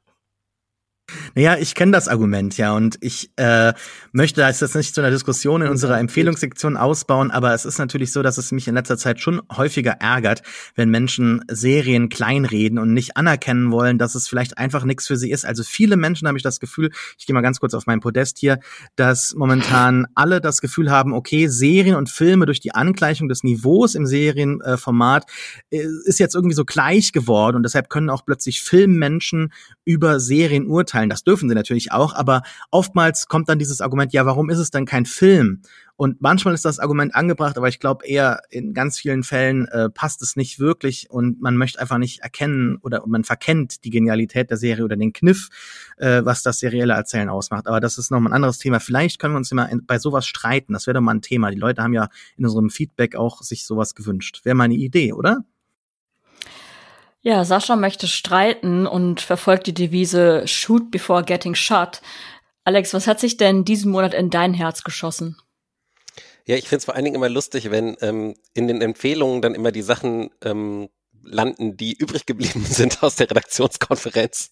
Naja, ich kenne das Argument, ja, und ich äh, möchte das jetzt nicht zu einer Diskussion in unserer Empfehlungssektion ausbauen, aber es ist natürlich so, dass es mich in letzter Zeit schon häufiger ärgert, wenn Menschen Serien kleinreden und nicht anerkennen wollen, dass es vielleicht einfach nichts für sie ist. Also viele Menschen habe ich das Gefühl, ich gehe mal ganz kurz auf mein Podest hier, dass momentan alle das Gefühl haben, okay, Serien und Filme durch die Angleichung des Niveaus im Serienformat äh, ist jetzt irgendwie so gleich geworden und deshalb können auch plötzlich Filmmenschen über Serien urteilen verurteilen, das dürfen sie natürlich auch, aber oftmals kommt dann dieses Argument, ja, warum ist es denn kein Film? Und manchmal ist das Argument angebracht, aber ich glaube eher in ganz vielen Fällen äh, passt es nicht wirklich und man möchte einfach nicht erkennen oder man verkennt die Genialität der Serie oder den Kniff, äh, was das serielle Erzählen ausmacht. Aber das ist nochmal ein anderes Thema. Vielleicht können wir uns immer bei sowas streiten. Das wäre doch mal ein Thema. Die Leute haben ja in unserem Feedback auch sich sowas gewünscht. Wäre mal eine Idee, oder? Ja, Sascha möchte streiten und verfolgt die Devise Shoot before getting shot. Alex, was hat sich denn diesen Monat in dein Herz geschossen? Ja, ich finde es vor allen Dingen immer lustig, wenn ähm, in den Empfehlungen dann immer die Sachen ähm, landen, die übrig geblieben sind aus der Redaktionskonferenz.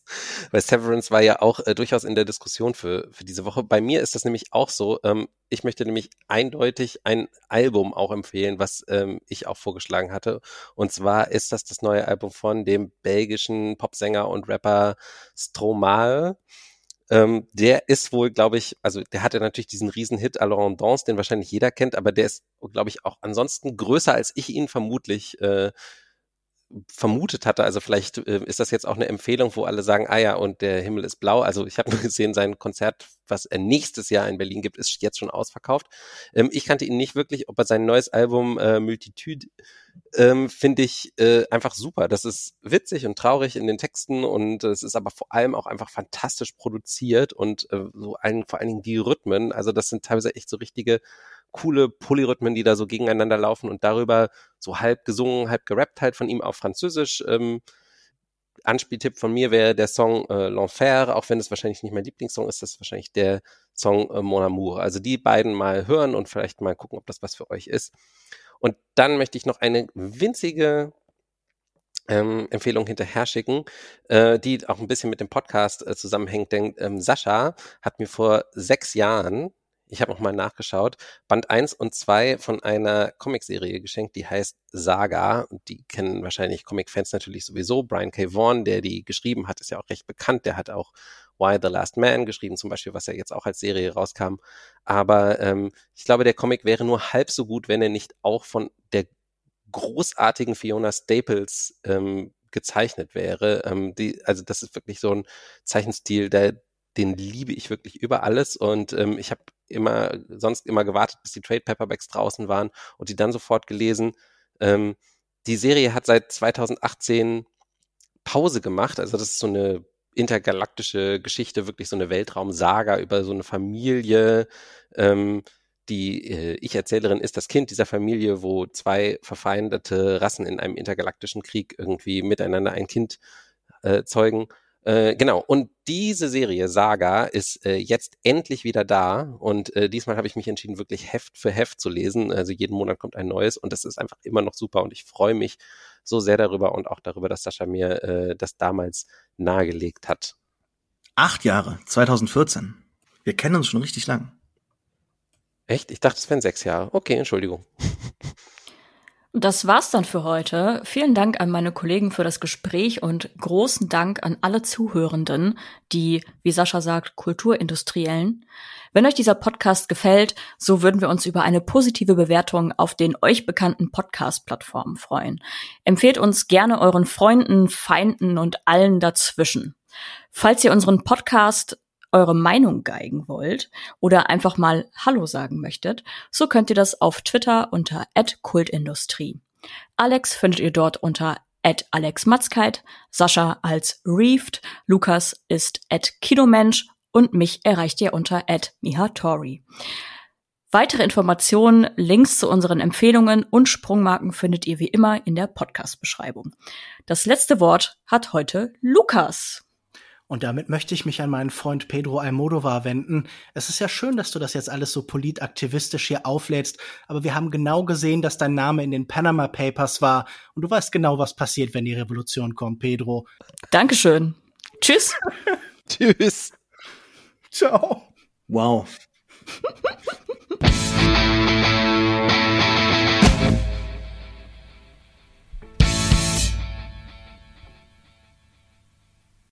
Weil Severance war ja auch äh, durchaus in der Diskussion für, für diese Woche. Bei mir ist das nämlich auch so. Ähm, ich möchte nämlich eindeutig ein Album auch empfehlen, was ähm, ich auch vorgeschlagen hatte. Und zwar ist das das neue Album von dem belgischen Popsänger und Rapper Stromae. Ähm, der ist wohl, glaube ich, also der hatte natürlich diesen Riesenhit Alors Danse, den wahrscheinlich jeder kennt, aber der ist, glaube ich, auch ansonsten größer, als ich ihn vermutlich äh, vermutet hatte. Also vielleicht äh, ist das jetzt auch eine Empfehlung, wo alle sagen, ah ja, und der Himmel ist blau. Also ich habe nur gesehen, sein Konzert, was er nächstes Jahr in Berlin gibt, ist jetzt schon ausverkauft. Ähm, ich kannte ihn nicht wirklich, ob er sein neues Album äh, Multitude ähm, finde ich äh, einfach super. Das ist witzig und traurig in den Texten und es ist aber vor allem auch einfach fantastisch produziert und äh, so allen, vor allen Dingen die Rhythmen. Also das sind teilweise echt so richtige coole Polyrhythmen, die da so gegeneinander laufen und darüber so halb gesungen, halb gerappt halt von ihm auf Französisch. Ähm, Anspieltipp von mir wäre der Song äh, L'Enfer, auch wenn es wahrscheinlich nicht mein Lieblingssong ist, das ist wahrscheinlich der Song äh, Mon Amour. Also die beiden mal hören und vielleicht mal gucken, ob das was für euch ist. Und dann möchte ich noch eine winzige ähm, Empfehlung hinterher schicken, äh, die auch ein bisschen mit dem Podcast äh, zusammenhängt. Denn ähm, Sascha hat mir vor sechs Jahren ich habe nochmal nachgeschaut, Band 1 und 2 von einer Comicserie geschenkt, die heißt Saga. Die kennen wahrscheinlich Comic-Fans natürlich sowieso. Brian K. Vaughan, der die geschrieben hat, ist ja auch recht bekannt. Der hat auch Why the Last Man geschrieben, zum Beispiel, was ja jetzt auch als Serie rauskam. Aber ähm, ich glaube, der Comic wäre nur halb so gut, wenn er nicht auch von der großartigen Fiona Staples ähm, gezeichnet wäre. Ähm, die, also das ist wirklich so ein Zeichenstil, der, den liebe ich wirklich über alles und ähm, ich habe immer sonst immer gewartet, bis die Trade Paperbacks draußen waren und die dann sofort gelesen. Ähm, die Serie hat seit 2018 Pause gemacht, also das ist so eine intergalaktische Geschichte, wirklich so eine Weltraumsaga über so eine Familie. Ähm, die äh, Ich-Erzählerin ist das Kind dieser Familie, wo zwei verfeindete Rassen in einem intergalaktischen Krieg irgendwie miteinander ein Kind äh, zeugen. Äh, genau, und diese Serie Saga ist äh, jetzt endlich wieder da und äh, diesmal habe ich mich entschieden, wirklich Heft für Heft zu lesen. Also jeden Monat kommt ein neues und das ist einfach immer noch super und ich freue mich so sehr darüber und auch darüber, dass Sascha mir äh, das damals nahegelegt hat. Acht Jahre, 2014. Wir kennen uns schon richtig lang. Echt? Ich dachte, es wären sechs Jahre. Okay, Entschuldigung. Das war's dann für heute. Vielen Dank an meine Kollegen für das Gespräch und großen Dank an alle Zuhörenden, die, wie Sascha sagt, Kulturindustriellen. Wenn euch dieser Podcast gefällt, so würden wir uns über eine positive Bewertung auf den euch bekannten Podcast-Plattformen freuen. Empfehlt uns gerne euren Freunden, Feinden und allen dazwischen. Falls ihr unseren Podcast eure Meinung geigen wollt oder einfach mal Hallo sagen möchtet, so könnt ihr das auf Twitter unter @kultindustrie. Alex findet ihr dort unter @alexmatzkeit, Sascha als Reefed, Lukas ist @kinomensch und mich erreicht ihr unter @mihatori. Weitere Informationen, Links zu unseren Empfehlungen und Sprungmarken findet ihr wie immer in der Podcast-Beschreibung. Das letzte Wort hat heute Lukas. Und damit möchte ich mich an meinen Freund Pedro Almodovar wenden. Es ist ja schön, dass du das jetzt alles so politaktivistisch hier auflädst, aber wir haben genau gesehen, dass dein Name in den Panama Papers war und du weißt genau, was passiert, wenn die Revolution kommt, Pedro. Dankeschön. Tschüss. Tschüss. Ciao. Wow.